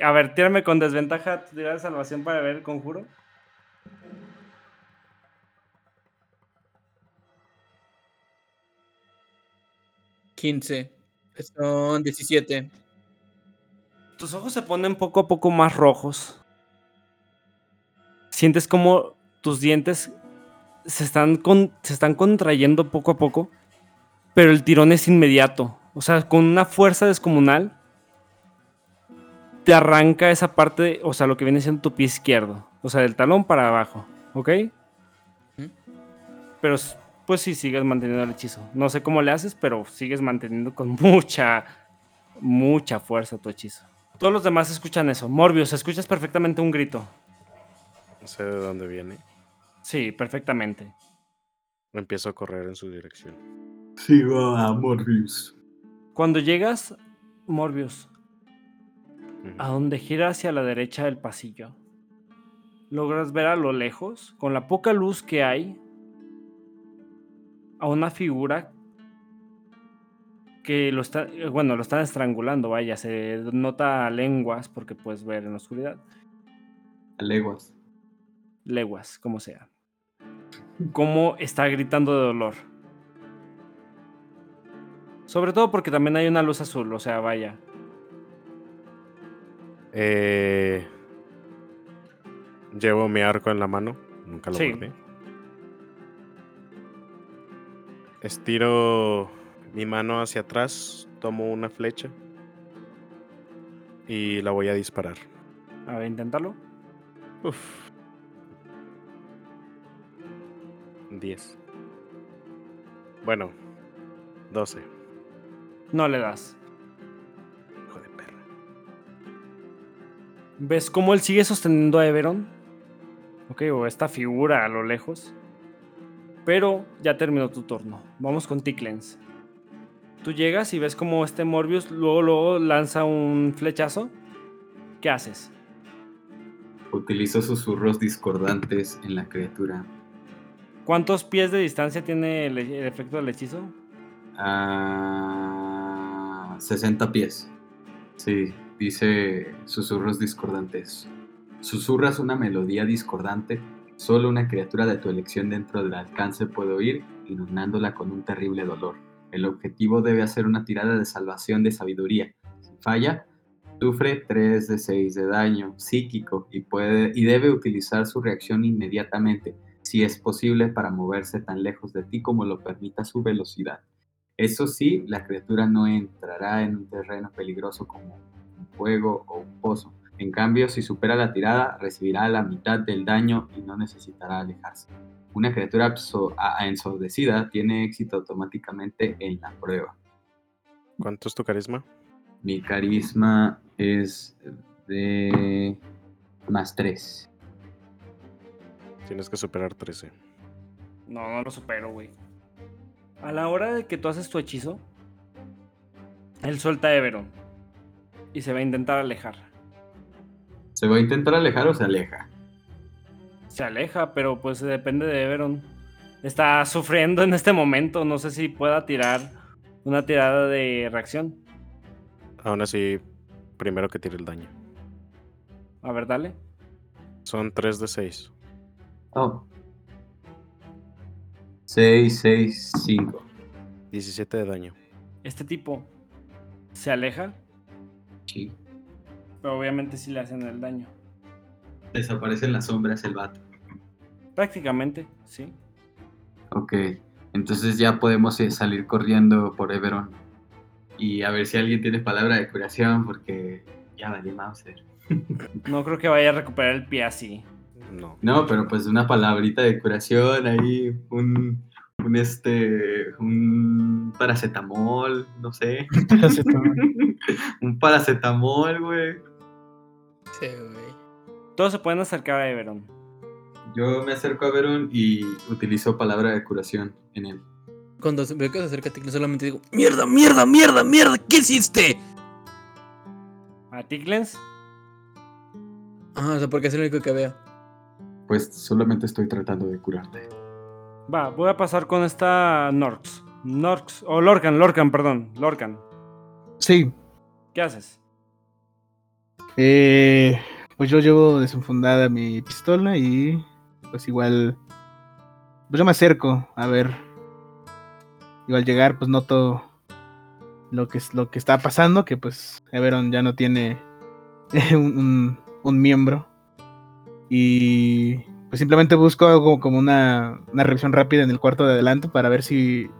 A ver, tírame con desventaja tu tirada de salvación para ver el conjuro. ¡15! Son 17. Tus ojos se ponen poco a poco más rojos. Sientes como tus dientes se están, con- se están contrayendo poco a poco, pero el tirón es inmediato. O sea, con una fuerza descomunal, te arranca esa parte, de- o sea, lo que viene siendo tu pie izquierdo. O sea, del talón para abajo, ¿ok? ¿Mm? Pero pues sí, sigues manteniendo el hechizo. No sé cómo le haces, pero sigues manteniendo con mucha, mucha fuerza tu hechizo. Todos los demás escuchan eso. Morbius, escuchas perfectamente un grito. No sé de dónde viene. Sí, perfectamente. Empiezo a correr en su dirección. Sigo a Morbius. Cuando llegas, Morbius, a donde gira hacia la derecha del pasillo, logras ver a lo lejos, con la poca luz que hay, a una figura que lo está, eh, bueno, lo están estrangulando, vaya, se nota lenguas porque puedes ver en la oscuridad. A leguas. leguas, como sea. Cómo está gritando de dolor. Sobre todo porque también hay una luz azul, o sea, vaya. Eh, llevo mi arco en la mano. Nunca lo Sí. guardé. Estiro mi mano hacia atrás, tomo una flecha y la voy a disparar. A ver, intentarlo. Uf. 10. Bueno, 12. No le das. Hijo de perra. ¿Ves cómo él sigue sosteniendo a Everon? Ok, o esta figura a lo lejos. Pero ya terminó tu turno. Vamos con Ticklens. Tú llegas y ves como este Morbius luego, luego lanza un flechazo. ¿Qué haces? Utilizo susurros discordantes en la criatura. ¿Cuántos pies de distancia tiene el, el efecto del hechizo? A 60 pies. Sí, dice susurros discordantes. Susurras una melodía discordante. Solo una criatura de tu elección dentro del alcance puede oír, inundándola con un terrible dolor. El objetivo debe hacer una tirada de salvación de sabiduría. Si falla, sufre 3 de 6 de daño psíquico y, puede, y debe utilizar su reacción inmediatamente, si es posible, para moverse tan lejos de ti como lo permita su velocidad. Eso sí, la criatura no entrará en un terreno peligroso como un fuego o un pozo. En cambio, si supera la tirada, recibirá la mitad del daño y no necesitará alejarse. Una criatura ensordecida tiene éxito automáticamente en la prueba. ¿Cuánto es tu carisma? Mi carisma es de más 3. Tienes que superar 13. No, no lo supero, güey. A la hora de que tú haces tu hechizo, él suelta a Everon y se va a intentar alejar. ¿Se va a intentar alejar o se aleja? Se aleja, pero pues depende de Everon. Está sufriendo en este momento. No sé si pueda tirar una tirada de reacción. Aún así, primero que tire el daño. A ver, dale. Son 3 de 6. Oh. 6, 6, 5. 17 de daño. Este tipo se aleja, Sí. Pero obviamente sí le hacen el daño. Desaparecen las sombras el vato. Prácticamente, sí. Ok. Entonces ya podemos eh, salir corriendo por Everon. Y a ver si alguien tiene palabra de curación, porque ya vale Mauser. No creo que vaya a recuperar el pie así. No. No, pero pues una palabrita de curación ahí, un, un este, un paracetamol, no sé. un paracetamol, güey. Güey. Todos se pueden acercar a Everon. Yo me acerco a Veron y utilizo palabra de curación en él. Cuando se- veo que se acerca a Ticlin solamente digo, ¡Mierda, mierda, mierda, mierda! ¿Qué hiciste? A Tiklens, Ah, o sea, porque es el único que veo. Pues solamente estoy tratando de curarte. va, voy a pasar con esta Norx. Norx, o Lorcan, Lorcan, perdón, Lorcan. Sí, ¿Qué haces? Eh, pues yo llevo desenfundada mi pistola y pues igual, pues yo me acerco a ver. Igual al llegar pues noto lo que, lo que está pasando, que pues Everon ya no tiene un, miembro. Y pues simplemente busco algo como una, una revisión rápida en el cuarto de adelante para ver si,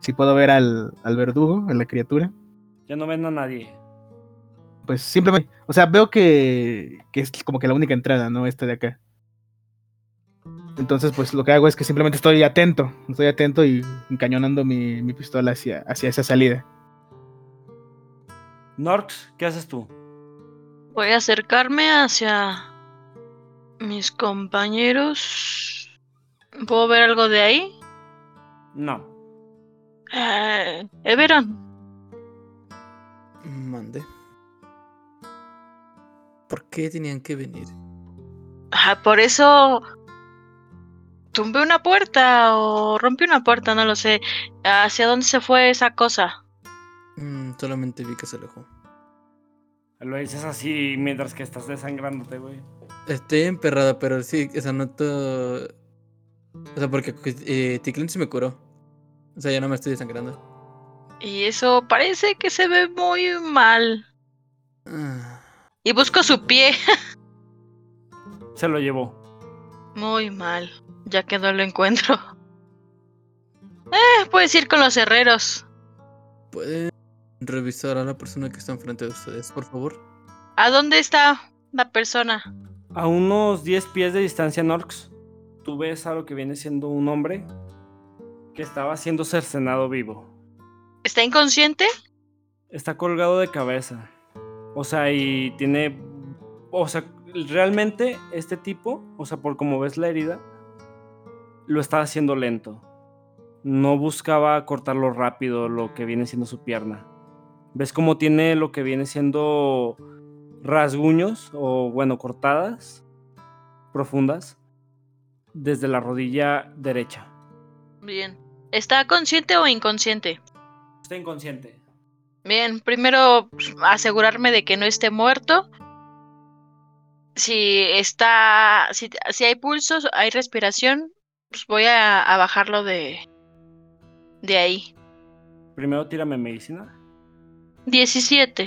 si puedo ver al, al verdugo, a la criatura. Ya no ven a nadie. Pues simplemente, o sea, veo que, que es como que la única entrada, ¿no? Esta de acá. Entonces, pues lo que hago es que simplemente estoy atento, estoy atento y encañonando mi, mi pistola hacia, hacia esa salida. Norx, ¿qué haces tú? Voy a acercarme hacia mis compañeros. ¿Puedo ver algo de ahí? No. Eh, Everon, Mande. ¿Por qué tenían que venir? ah, por eso tumbé una puerta o rompí una puerta, no lo sé. ¿Hacia dónde se fue esa cosa? Mm, solamente vi que se alejó. Lo dices así mientras que estás desangrándote, güey. Estoy emperrada, pero sí, o sea, noto. O sea, porque eh, Ticlin se me curó. O sea, ya no me estoy desangrando. Y eso parece que se ve muy mal. Ah, Y busco su pie. Se lo llevó. Muy mal, ya que no lo encuentro. Eh, puedes ir con los herreros. ¿Pueden revisar a la persona que está enfrente de ustedes, por favor? ¿A dónde está la persona? A unos 10 pies de distancia, Norx, tú ves a lo que viene siendo un hombre que estaba siendo cercenado vivo. ¿Está inconsciente? Está colgado de cabeza. O sea, y tiene. O sea, realmente este tipo, o sea, por como ves la herida, lo estaba haciendo lento. No buscaba cortarlo rápido, lo que viene siendo su pierna. ¿Ves cómo tiene lo que viene siendo rasguños o, bueno, cortadas profundas desde la rodilla derecha? Bien. ¿Está consciente o inconsciente? Está inconsciente. Bien, primero pues, asegurarme de que no esté muerto. Si está, si, si hay pulsos, hay respiración, pues voy a, a bajarlo de, de ahí. Primero tírame medicina. 17.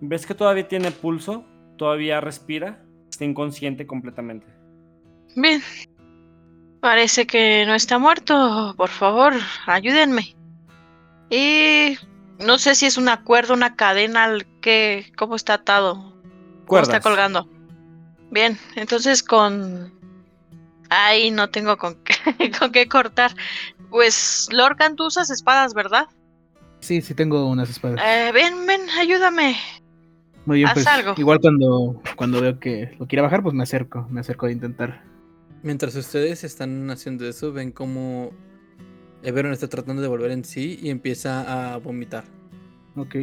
¿Ves que todavía tiene pulso? Todavía respira. Está inconsciente completamente. Bien. Parece que no está muerto. Por favor, ayúdenme. Y no sé si es una cuerda, una cadena, al que, cómo está atado. ¿Cómo Cuerdas. está colgando? Bien, entonces con... Ay, no tengo con qué, con qué cortar. Pues, Lorcan, tú usas espadas, ¿verdad? Sí, sí tengo unas espadas. Eh, ven, ven, ayúdame. Muy bien, haz pues algo. igual cuando, cuando veo que lo quiera bajar, pues me acerco, me acerco a intentar. Mientras ustedes están haciendo eso, ven como Everon está tratando de volver en sí y empieza a vomitar. Ok.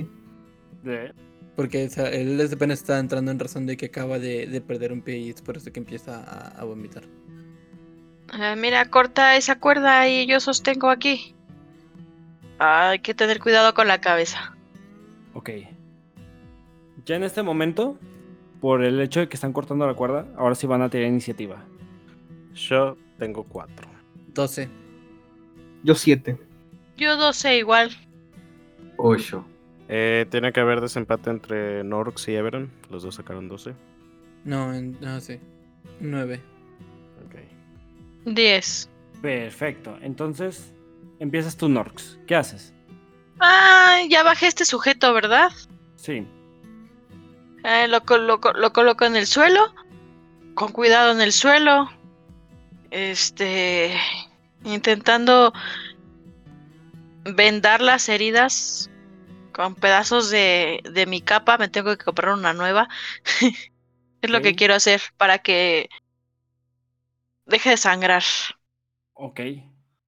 De- Porque o sea, él desde apenas está entrando en razón de que acaba de, de perder un pie y es por eso que empieza a, a vomitar. Eh, mira, corta esa cuerda y yo sostengo aquí. Hay que tener cuidado con la cabeza. Ok. Ya en este momento, por el hecho de que están cortando la cuerda, ahora sí van a tener iniciativa. Yo tengo cuatro. 12. Yo siete. Yo 12 igual. 8. Eh, tiene que haber desempate entre Norx y Everon. Los dos sacaron 12. No, no sé. 9. Ok. 10. Perfecto. Entonces, empiezas tú, Norx. ¿Qué haces? Ah, ya bajé este sujeto, ¿verdad? Sí. Eh, lo, coloco, lo coloco en el suelo. Con cuidado en el suelo. Este. Intentando vendar las heridas con pedazos de, de mi capa. Me tengo que comprar una nueva. es lo que quiero hacer para que deje de sangrar. Ok.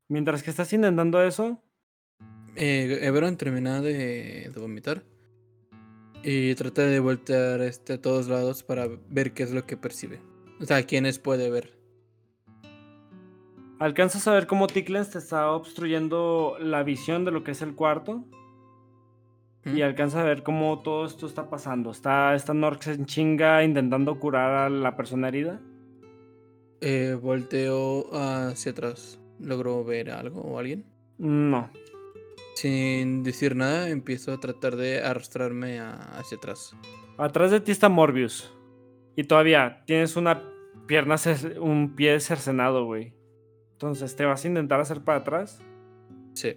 Mientras que estás intentando eso, Eh, Everon termina de, de vomitar. Y trata de voltear este, a todos lados para ver qué es lo que percibe. O sea, quiénes puede ver. Alcanzas a ver cómo Ticklens te está obstruyendo la visión de lo que es el cuarto. ¿Mm? Y alcanzas a ver cómo todo esto está pasando. Está, está Norx en chinga intentando curar a la persona herida. Eh, volteo hacia atrás. ¿Logro ver algo o alguien? No. Sin decir nada, empiezo a tratar de arrastrarme a- hacia atrás. Atrás de ti está Morbius. Y todavía tienes una pierna, un pie cercenado, güey. Entonces, ¿te vas a intentar hacer para atrás? Sí.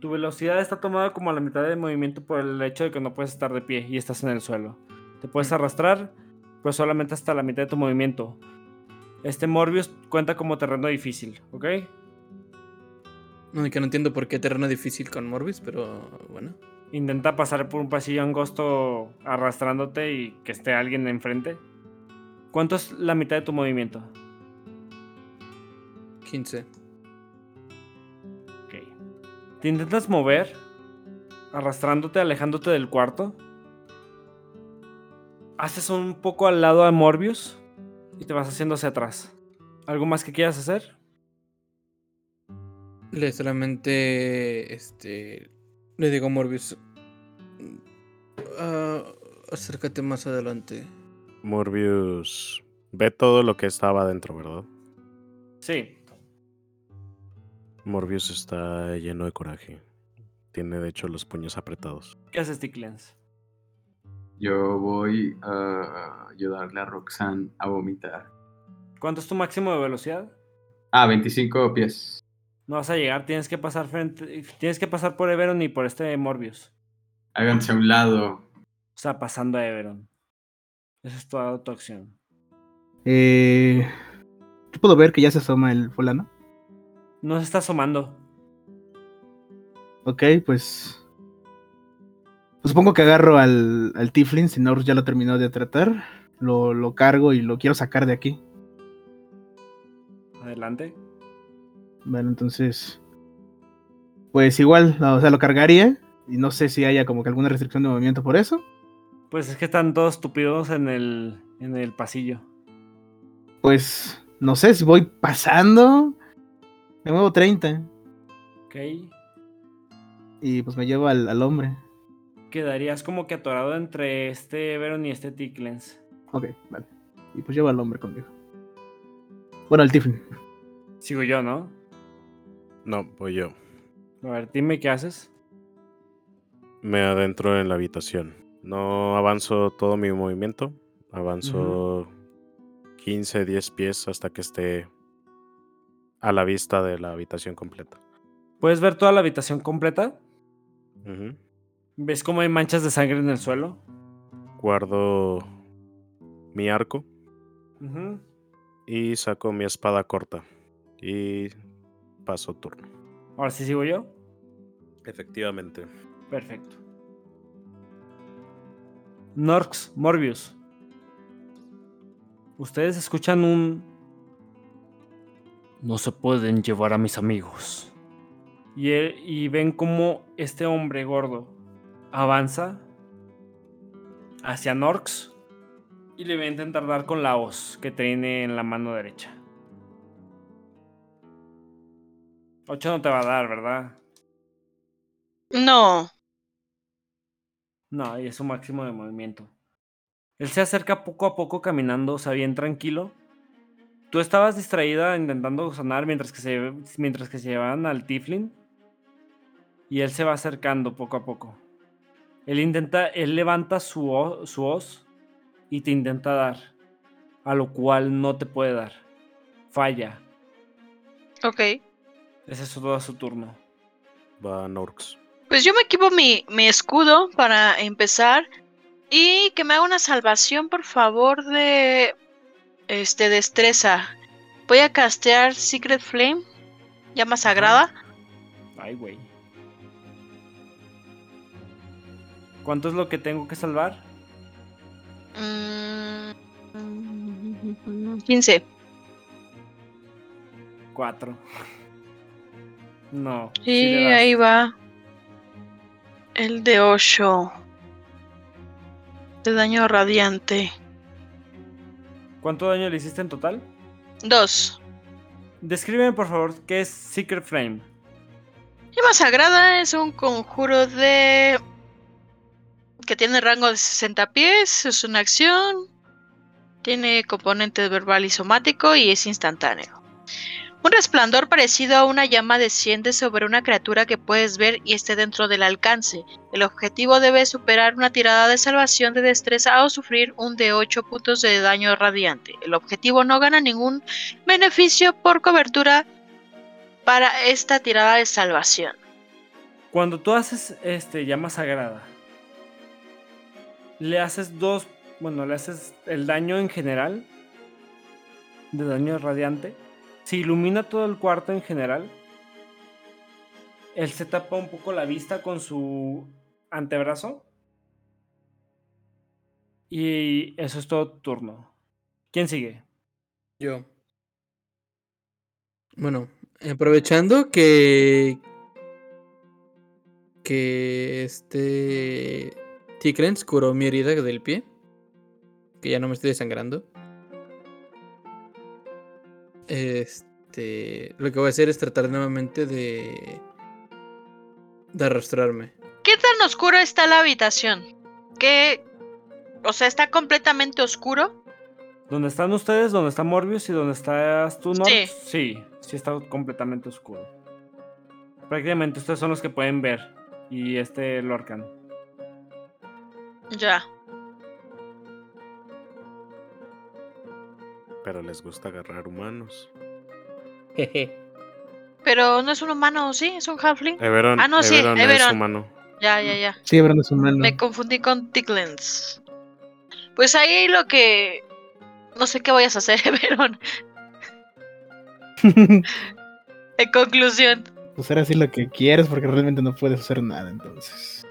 Tu velocidad está tomada como a la mitad del movimiento por el hecho de que no puedes estar de pie y estás en el suelo. Te puedes Mm. arrastrar, pero solamente hasta la mitad de tu movimiento. Este Morbius cuenta como terreno difícil, ¿ok? No, y que no entiendo por qué terreno difícil con Morbis, pero bueno. Intenta pasar por un pasillo angosto arrastrándote y que esté alguien enfrente. ¿Cuánto es la mitad de tu movimiento? 15. Ok. Te intentas mover, arrastrándote, alejándote del cuarto. Haces un poco al lado a Morbius y te vas haciendo hacia atrás. ¿Algo más que quieras hacer? Le solamente. Este. Le digo a Morbius. "Ah, acércate más adelante. Morbius ve todo lo que estaba adentro, ¿verdad? Sí. Morbius está lleno de coraje. Tiene de hecho los puños apretados. ¿Qué haces, Ticklens? Yo voy a ayudarle a Roxanne a vomitar. ¿Cuánto es tu máximo de velocidad? Ah, 25 pies. No vas a llegar, tienes que pasar frente, tienes que pasar por Everon y por este Morbius. Háganse a un lado. O sea, pasando a Everon. Esa es toda tu acción. Eh, yo puedo ver que ya se asoma el fulano. No se está asomando. Ok, pues. pues supongo que agarro al, al Tiflin, si Norris ya lo terminó de tratar. Lo, lo cargo y lo quiero sacar de aquí. Adelante. Vale, entonces. Pues igual, o sea, lo cargaría. Y no sé si haya como que alguna restricción de movimiento por eso. Pues es que están todos estúpidos en el, en el pasillo. Pues no sé si voy pasando. Me muevo 30. Ok. Y pues me llevo al, al hombre. Quedarías como que atorado entre este Everon y este Ticklens. Ok, vale. Y pues llevo al hombre conmigo. Bueno, al Tiflin. Sigo yo, ¿no? No, voy yo. A ver, dime qué haces. Me adentro en la habitación. No avanzo todo mi movimiento. Avanzo 15, 10 pies hasta que esté a la vista de la habitación completa. ¿Puedes ver toda la habitación completa? ¿Ves cómo hay manchas de sangre en el suelo? Guardo mi arco y saco mi espada corta. Y paso turno. Ahora sí sigo yo. Efectivamente. Perfecto. Norx, Morbius. Ustedes escuchan un... No se pueden llevar a mis amigos. Y, e- y ven cómo este hombre gordo avanza hacia Norx y le va a intentar dar con la hoz que tiene en la mano derecha. 8 no te va a dar, ¿verdad? No. No, y es su máximo de movimiento. Él se acerca poco a poco caminando, o sea, bien tranquilo. Tú estabas distraída intentando sonar mientras que se, mientras que se llevaban al Tiflin. Y él se va acercando poco a poco. Él intenta, él levanta su, su hoz y te intenta dar. A lo cual no te puede dar. Falla. Ok. Ese es todo su turno. Va Norks. Pues yo me equipo mi, mi escudo para empezar. Y que me haga una salvación, por favor, de. Este, destreza. Voy a castear Secret Flame. Llama sagrada. Ay, güey. ¿Cuánto es lo que tengo que salvar? Mm, 15. Cuatro. No. Sí, das. ahí va. El de 8. De daño radiante. ¿Cuánto daño le hiciste en total? 2. Descríbeme, por favor, qué es Secret Frame. Llama Sagrada es un conjuro de. que tiene rango de 60 pies, es una acción, tiene componente verbal y somático y es instantáneo. Un resplandor parecido a una llama desciende sobre una criatura que puedes ver y esté dentro del alcance. El objetivo debe superar una tirada de salvación de destreza o sufrir un de 8 puntos de daño radiante. El objetivo no gana ningún beneficio por cobertura para esta tirada de salvación. Cuando tú haces este llama sagrada, le haces dos, bueno, le haces el daño en general de daño radiante. Se ilumina todo el cuarto en general. Él se tapa un poco la vista con su antebrazo. Y eso es todo tu turno. ¿Quién sigue? Yo. Bueno, aprovechando que. Que este. Ticlens curó mi herida del pie. Que ya no me estoy desangrando. Este. Lo que voy a hacer es tratar nuevamente de. De arrastrarme. ¿Qué tan oscuro está la habitación? ¿Qué? O sea, está completamente oscuro. ¿Dónde están ustedes? ¿Dónde está Morbius y dónde estás tú, Norx? Sí. Sí, sí está completamente oscuro. Prácticamente ustedes son los que pueden ver. Y este Lorcan. Ya. Pero les gusta agarrar humanos. Jeje. Pero no es un humano, ¿sí? Es un halfling. Everon, Ah, no, sí, Everon es Everon. humano. Ya, ya, ya. Sí, Abraham es humano. Me confundí con Ticklens. Pues ahí lo que. No sé qué vayas a hacer, Everon. En conclusión. pues ahora sí lo que quieres porque realmente no puedes hacer nada entonces.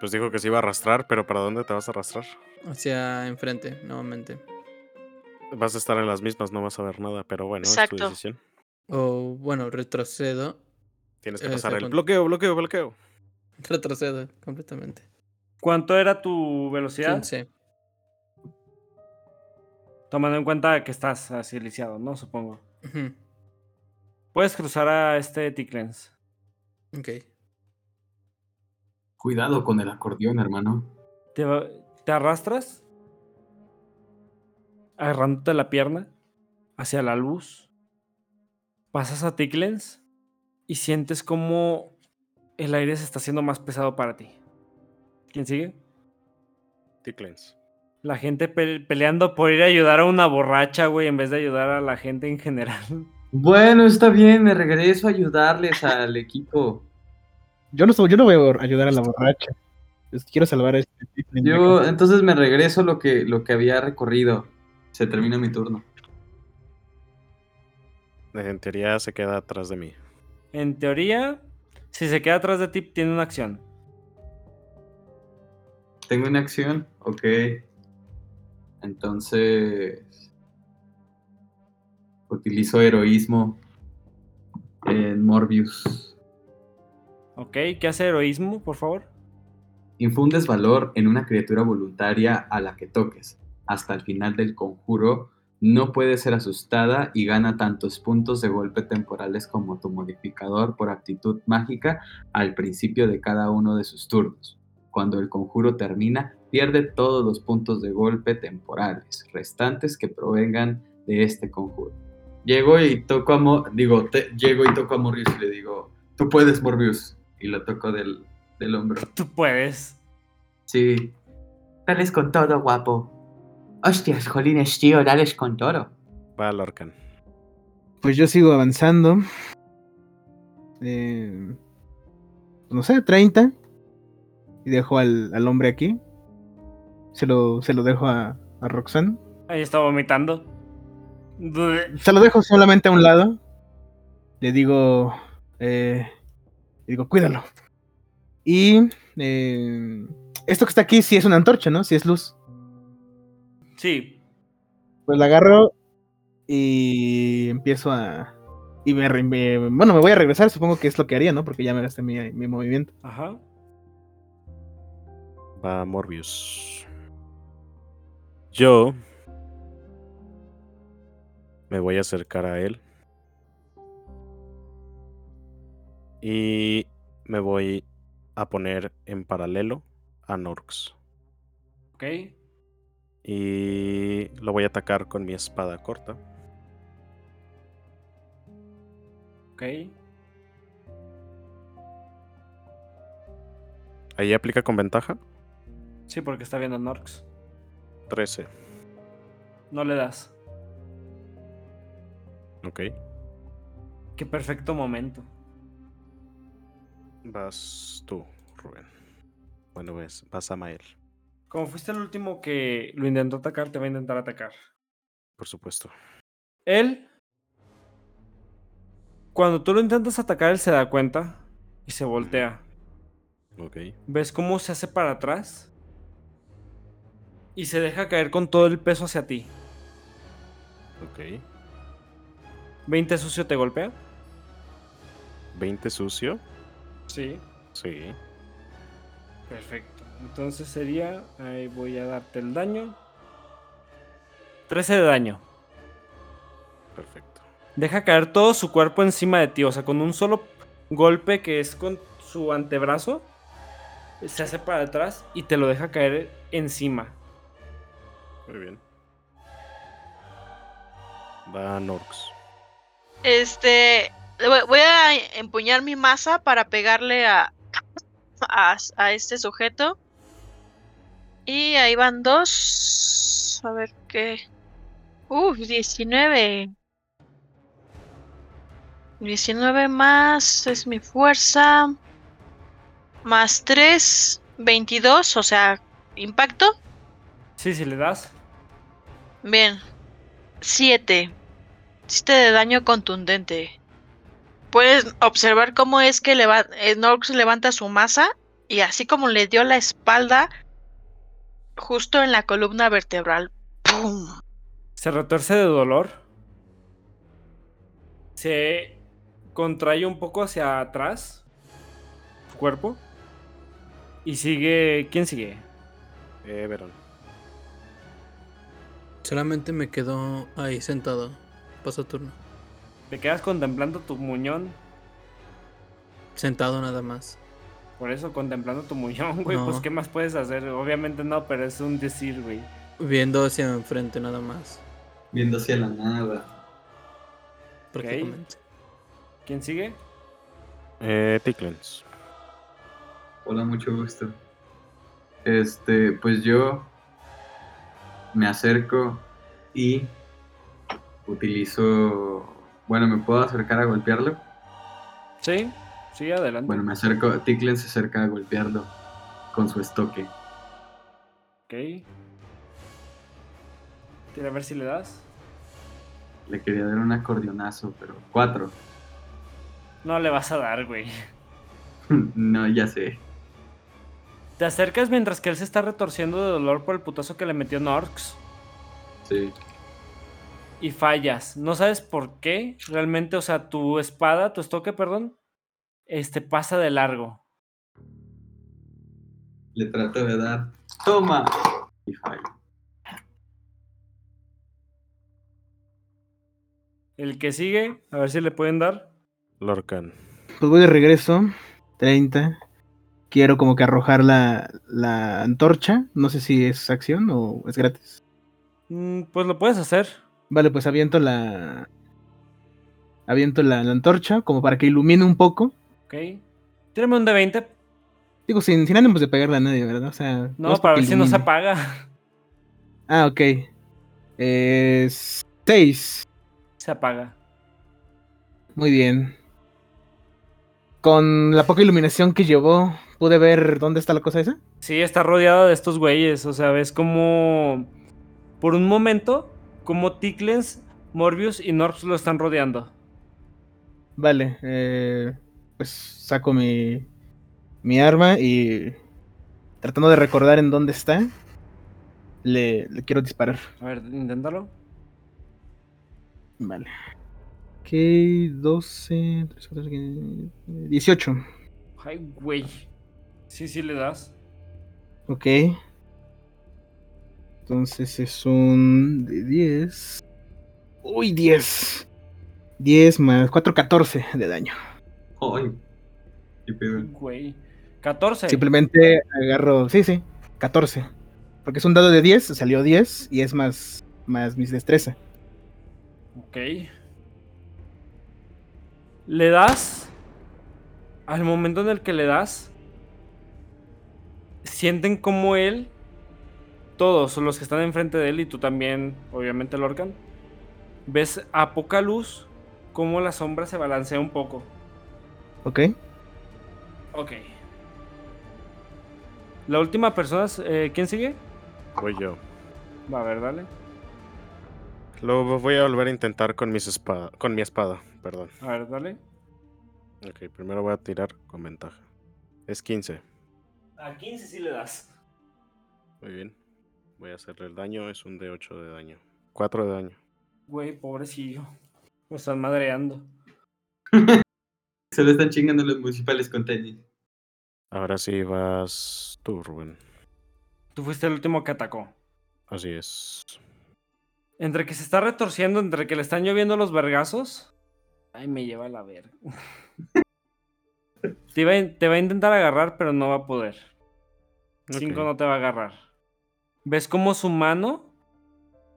Pues dijo que se iba a arrastrar, pero ¿para dónde te vas a arrastrar? Hacia enfrente, nuevamente. Vas a estar en las mismas, no vas a ver nada, pero bueno, es Exacto. tu decisión. O bueno, retrocedo. Tienes que Eh, pasar el bloqueo, bloqueo, bloqueo. Retrocedo completamente. ¿Cuánto era tu velocidad? 15. Tomando en cuenta que estás así lisiado, ¿no? Supongo. Puedes cruzar a este Ticlens. Ok. Cuidado con el acordeón, hermano. Te, te arrastras, agarrándote la pierna hacia la luz. Pasas a Ticlens y sientes como el aire se está haciendo más pesado para ti. ¿Quién sigue? Ticklens. La gente pe- peleando por ir a ayudar a una borracha, güey, en vez de ayudar a la gente en general. Bueno, está bien, me regreso a ayudarles al equipo. Yo no, soy- yo no voy a ayudar a la borracha. Quiero salvar a este Yo entonces me regreso lo que, lo que había recorrido. Se termina mi turno. En teoría se queda atrás de mí. En teoría, si se queda atrás de ti, tiene una acción. Tengo una acción, ok. Entonces utilizo heroísmo en Morbius. ¿Ok? ¿Qué hace heroísmo, por favor? Infundes valor en una criatura voluntaria a la que toques. Hasta el final del conjuro, No puede ser asustada y gana tantos puntos de golpe temporales como tu modificador por actitud mágica al principio de cada uno de sus turnos. Cuando el conjuro termina, pierde todos los puntos de golpe temporales restantes que provengan de este conjuro. Llego y toco a Mo- digo, te- llego y toco a Morbius y le digo, tú puedes Morbius. Y lo toco del, del hombro. Tú puedes. Sí. Dales con todo, guapo. Hostias, jolines, tío, dales con todo. Va Lorcan. Pues yo sigo avanzando. Eh, no sé, 30. Y dejo al, al hombre aquí. Se lo, se lo dejo a, a Roxanne. Ahí está vomitando. Se lo dejo solamente a un lado. Le digo. Eh, le digo, cuídalo. Y. eh, esto que está aquí sí es una antorcha, ¿no? Sí es luz. Sí. Pues la agarro y empiezo a. Y me, bueno, me voy a regresar, supongo que es lo que haría, ¿no? Porque ya me gasté mi, mi movimiento. Ajá. Va Morbius. Yo me voy a acercar a él. Y me voy a poner en paralelo a Norx. Ok. Y lo voy a atacar con mi espada corta. Ok. Ahí aplica con ventaja. Sí, porque está viendo Norx. 13. No le das. Ok. Qué perfecto momento. Vas tú, Rubén. Bueno, ves, vas a Mael, Como fuiste el último que lo intentó atacar, te va a intentar atacar. por supuesto. Él, cuando tú lo intentas atacar, él se da cuenta y se voltea. Ok. ¿Ves cómo se hace para atrás? Y se deja caer con todo el peso hacia ti. Ok. ¿20 sucio te golpea? 20 sucio. Sí. Sí. Perfecto. Entonces sería. Ahí voy a darte el daño. 13 de daño. Perfecto. Deja caer todo su cuerpo encima de ti. O sea, con un solo golpe que es con su antebrazo. Se hace para atrás y te lo deja caer encima. Muy bien. Va Norx. Este. voy- Voy a empuñar mi masa para pegarle a, a, a este sujeto. Y ahí van dos. A ver qué. Uf, 19. 19 más es mi fuerza. Más 3, 22, o sea, impacto. Sí, si le das. Bien. 7. Chiste de daño contundente. Puedes observar cómo es que leva eh, Norx levanta su masa y así como le dio la espalda justo en la columna vertebral. ¡Pum! Se retuerce de dolor. Se contrae un poco hacia atrás. Su cuerpo. Y sigue. ¿Quién sigue? Eh, Verón. Solamente me quedo ahí sentado. Paso turno. Te quedas contemplando tu muñón. Sentado nada más. Por eso, contemplando tu muñón, güey. Pues. ¿qué más puedes hacer? Obviamente no, pero es un decir, güey. Viendo hacia enfrente nada más. Viendo hacia la nada. Prácticamente. ¿Quién sigue? Eh, Ticklens. Hola, mucho gusto. Este, pues yo me acerco y utilizo. Bueno, ¿me puedo acercar a golpearlo? Sí, sí, adelante. Bueno, me acerco. Ticklen se acerca a golpearlo con su estoque. Ok. Tira a ver si le das. Le quería dar un acordeonazo, pero cuatro. No le vas a dar, güey. no, ya sé. Te acercas mientras que él se está retorciendo de dolor por el putazo que le metió Norx. Sí. y fallas. No sabes por qué. Realmente, o sea, tu espada, tu estoque, perdón, este pasa de largo. Le trato de dar. ¡Toma! Y fallo. El que sigue, a ver si le pueden dar. Lorcan. Pues voy de regreso. 30. Quiero como que arrojar la, la antorcha. No sé si es acción o es gratis. Mm, pues lo puedes hacer. Vale, pues aviento la. Aviento la, la antorcha como para que ilumine un poco. Ok. Tírame un de 20. Digo, sin, sin ánimos de pegarle a nadie, ¿verdad? O sea. No, para ver si no se apaga. Ah, ok. Es. 6. Se apaga. Muy bien. Con la poca iluminación que llevó, pude ver dónde está la cosa esa. Sí, está rodeado de estos güeyes. O sea, ves como. Por un momento, como Ticklens, Morbius y Norps lo están rodeando. Vale, eh, pues saco mi, mi arma y tratando de recordar en dónde está, le, le quiero disparar. A ver, inténtalo. Vale. Ok, 12, 13, 14, 15, 18. Ay, güey. Sí, sí le das. Ok. Entonces es un de 10. Uy, 10. 10 más 4, 14 de daño. Ay, qué pedo. Güey. 14. Simplemente agarro. Sí, sí. 14. Porque es un dado de 10, salió 10 y es más, más mis destreza. Ok. Le das. Al momento en el que le das. Sienten como él. Todos los que están enfrente de él y tú también, obviamente, Lorcan. Ves a poca luz como la sombra se balancea un poco. ¿Ok? Ok. La última persona, es, eh, ¿quién sigue? Voy yo. Va a ver, dale. Lo voy a volver a intentar con, mis espada, con mi espada. Perdón. A ver, dale. Ok, primero voy a tirar con ventaja. Es 15. A 15 sí le das. Muy bien. Voy a hacerle el daño. Es un de 8 de daño. 4 de daño. Güey, pobrecillo. Me están madreando. Se lo están chingando los municipales con tenis. Ahora sí vas tú, Rubén. Tú fuiste el último que atacó. Así es. Entre que se está retorciendo, entre que le están lloviendo los vergazos. Ay, me lleva a la verga. te, va, a- te va a intentar agarrar, pero no va a poder. Cinco no te va a agarrar. ¿Ves cómo su mano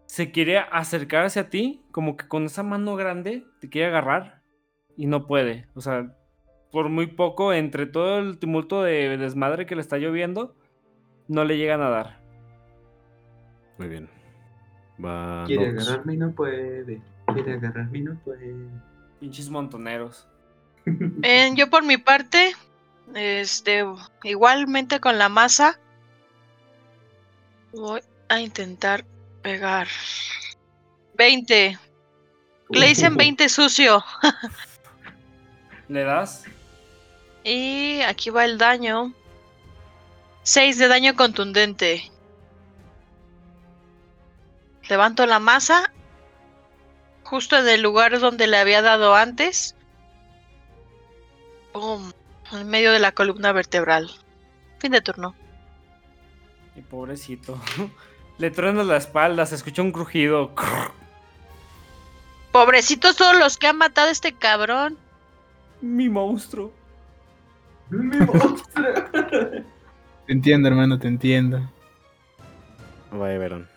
se quiere acercar hacia ti? Como que con esa mano grande te quiere agarrar y no puede. O sea, por muy poco, entre todo el tumulto de desmadre que le está lloviendo, no le llegan a dar. Muy bien. Va. Quiere Nox. agarrarme y no puede. Quiere agarrarme y no puede. Pinches montoneros. Eh, yo por mi parte, este, igualmente con la masa, voy a intentar pegar. 20. Le dicen 20 sucio. ¿Le das? Y aquí va el daño. 6 de daño contundente. Levanto la masa. Justo en el lugar donde le había dado antes. ¡Pum! En medio de la columna vertebral. Fin de turno. Y pobrecito. Le truena la espalda, se escucha un crujido. Pobrecitos todos los que han matado a este cabrón. Mi monstruo. ¡Mi monstruo! Te entiendo, hermano, te entiendo. Va Everon.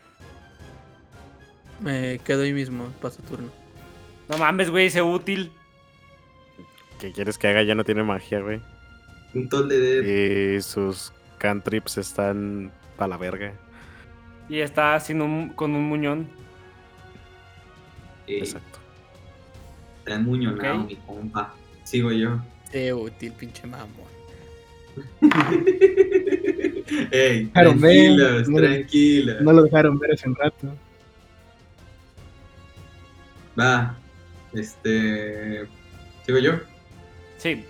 Me quedo ahí mismo, paso turno. No mames, güey, ese útil. ¿Qué quieres que haga? Ya no tiene magia, güey. Un tol de dedo. Y sus cantrips están pa' la verga. Y está sin un, con un muñón. Eh, Exacto. Está muñonado, Ok. mi compa. Sigo yo. Qué útil, pinche mamón. Ey, tranquilos, ven, no- tranquilos. No lo dejaron ver hace un rato. Va. Este. Sigo yo. Sí.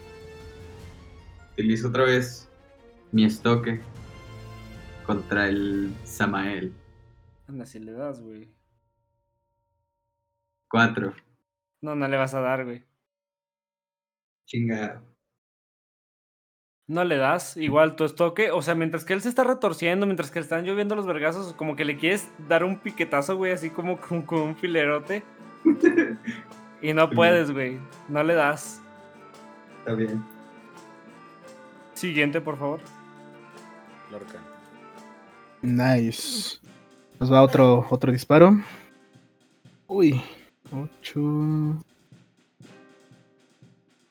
Utilizo otra vez mi estoque contra el Samael. Anda, si le das, güey. 4. No, no le vas a dar, güey. Chingado. No le das, igual tu estoque. O sea, mientras que él se está retorciendo, mientras que le están lloviendo los vergazos, como que le quieres dar un piquetazo, güey, así como con, con un filerote. Y no puedes, güey. No le das. Está bien. Siguiente, por favor. Lorcan. Nice. Nos va otro, otro disparo. Uy. 8.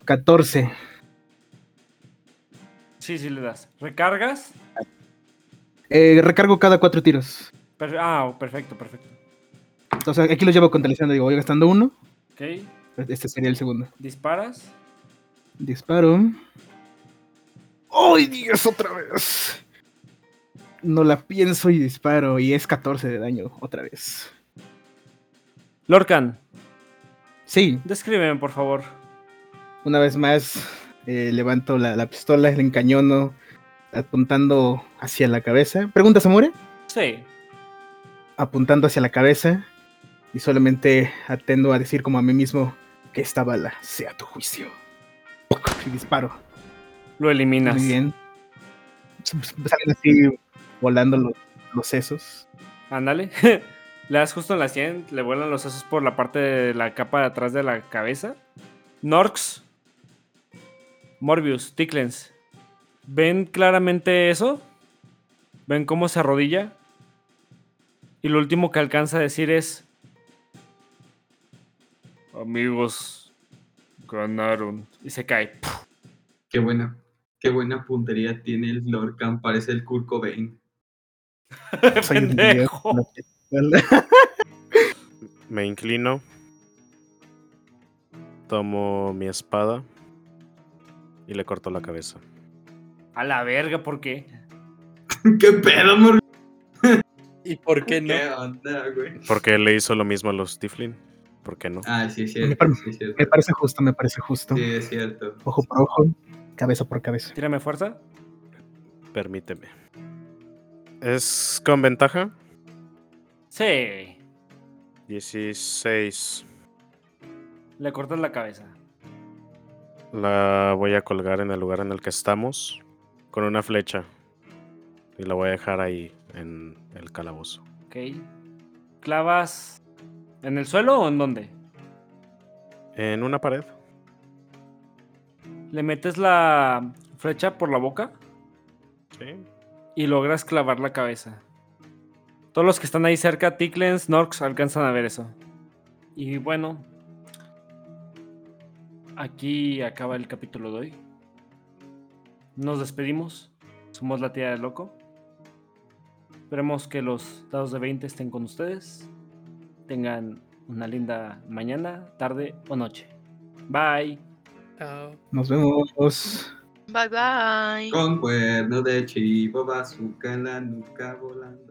14. Sí, sí le das. ¿Recargas? Eh, recargo cada cuatro tiros. Per- ah, perfecto, perfecto. O sea, aquí los llevo contabilizando. Digo, voy gastando uno. Ok. Este sería el segundo. ¿Disparas? Disparo. ¡Ay, Dios, otra vez! No la pienso y disparo. Y es 14 de daño, otra vez. Lorcan, Sí, descríbeme, por favor. Una vez más eh, levanto la, la pistola, la encañono, apuntando hacia la cabeza. ¿Pregunta, se muere? Sí. Apuntando hacia la cabeza. Y solamente atendo a decir como a mí mismo que esta bala sea tu juicio. Y disparo. Lo eliminas. Muy bien. Salen así volando los, los sesos. Ándale. le das justo en la 100, le vuelan los sesos por la parte de la capa de atrás de la cabeza. Norx, Morbius, Ticklens. ¿Ven claramente eso? ¿Ven cómo se arrodilla? Y lo último que alcanza a decir es... Amigos, ganaron. Y se cae. Qué buena, qué buena puntería tiene el Lorcan. Parece el Kurt Cobain. Pendejo. Me inclino. Tomo mi espada. Y le corto la cabeza. A la verga, ¿por qué? ¿Qué pedo, mor? ¿Y por qué no? ¿Qué onda, güey? Porque le hizo lo mismo a los Tiflin. ¿Por qué no? Ah, sí, es Me par- Sí, cierto. Me parece justo, me parece justo. Sí, es cierto. Ojo por ojo, cabeza por cabeza. Tírame fuerza. Permíteme. ¿Es con ventaja? Sí. 16. Le cortas la cabeza. La voy a colgar en el lugar en el que estamos. Con una flecha. Y la voy a dejar ahí en el calabozo. Ok. ¿Clavas en el suelo o en dónde? En una pared. Le metes la flecha por la boca Sí. y logras clavar la cabeza. Todos los que están ahí cerca, Ticklens, Norks, alcanzan a ver eso. Y bueno, aquí acaba el capítulo de hoy. Nos despedimos. Somos la tía del loco. Esperemos que los dados de 20 estén con ustedes. Tengan una linda mañana, tarde o noche. Bye. Chao. Nos vemos. Bye bye. Con cuerno de chivo, bazooka en la nuca volando.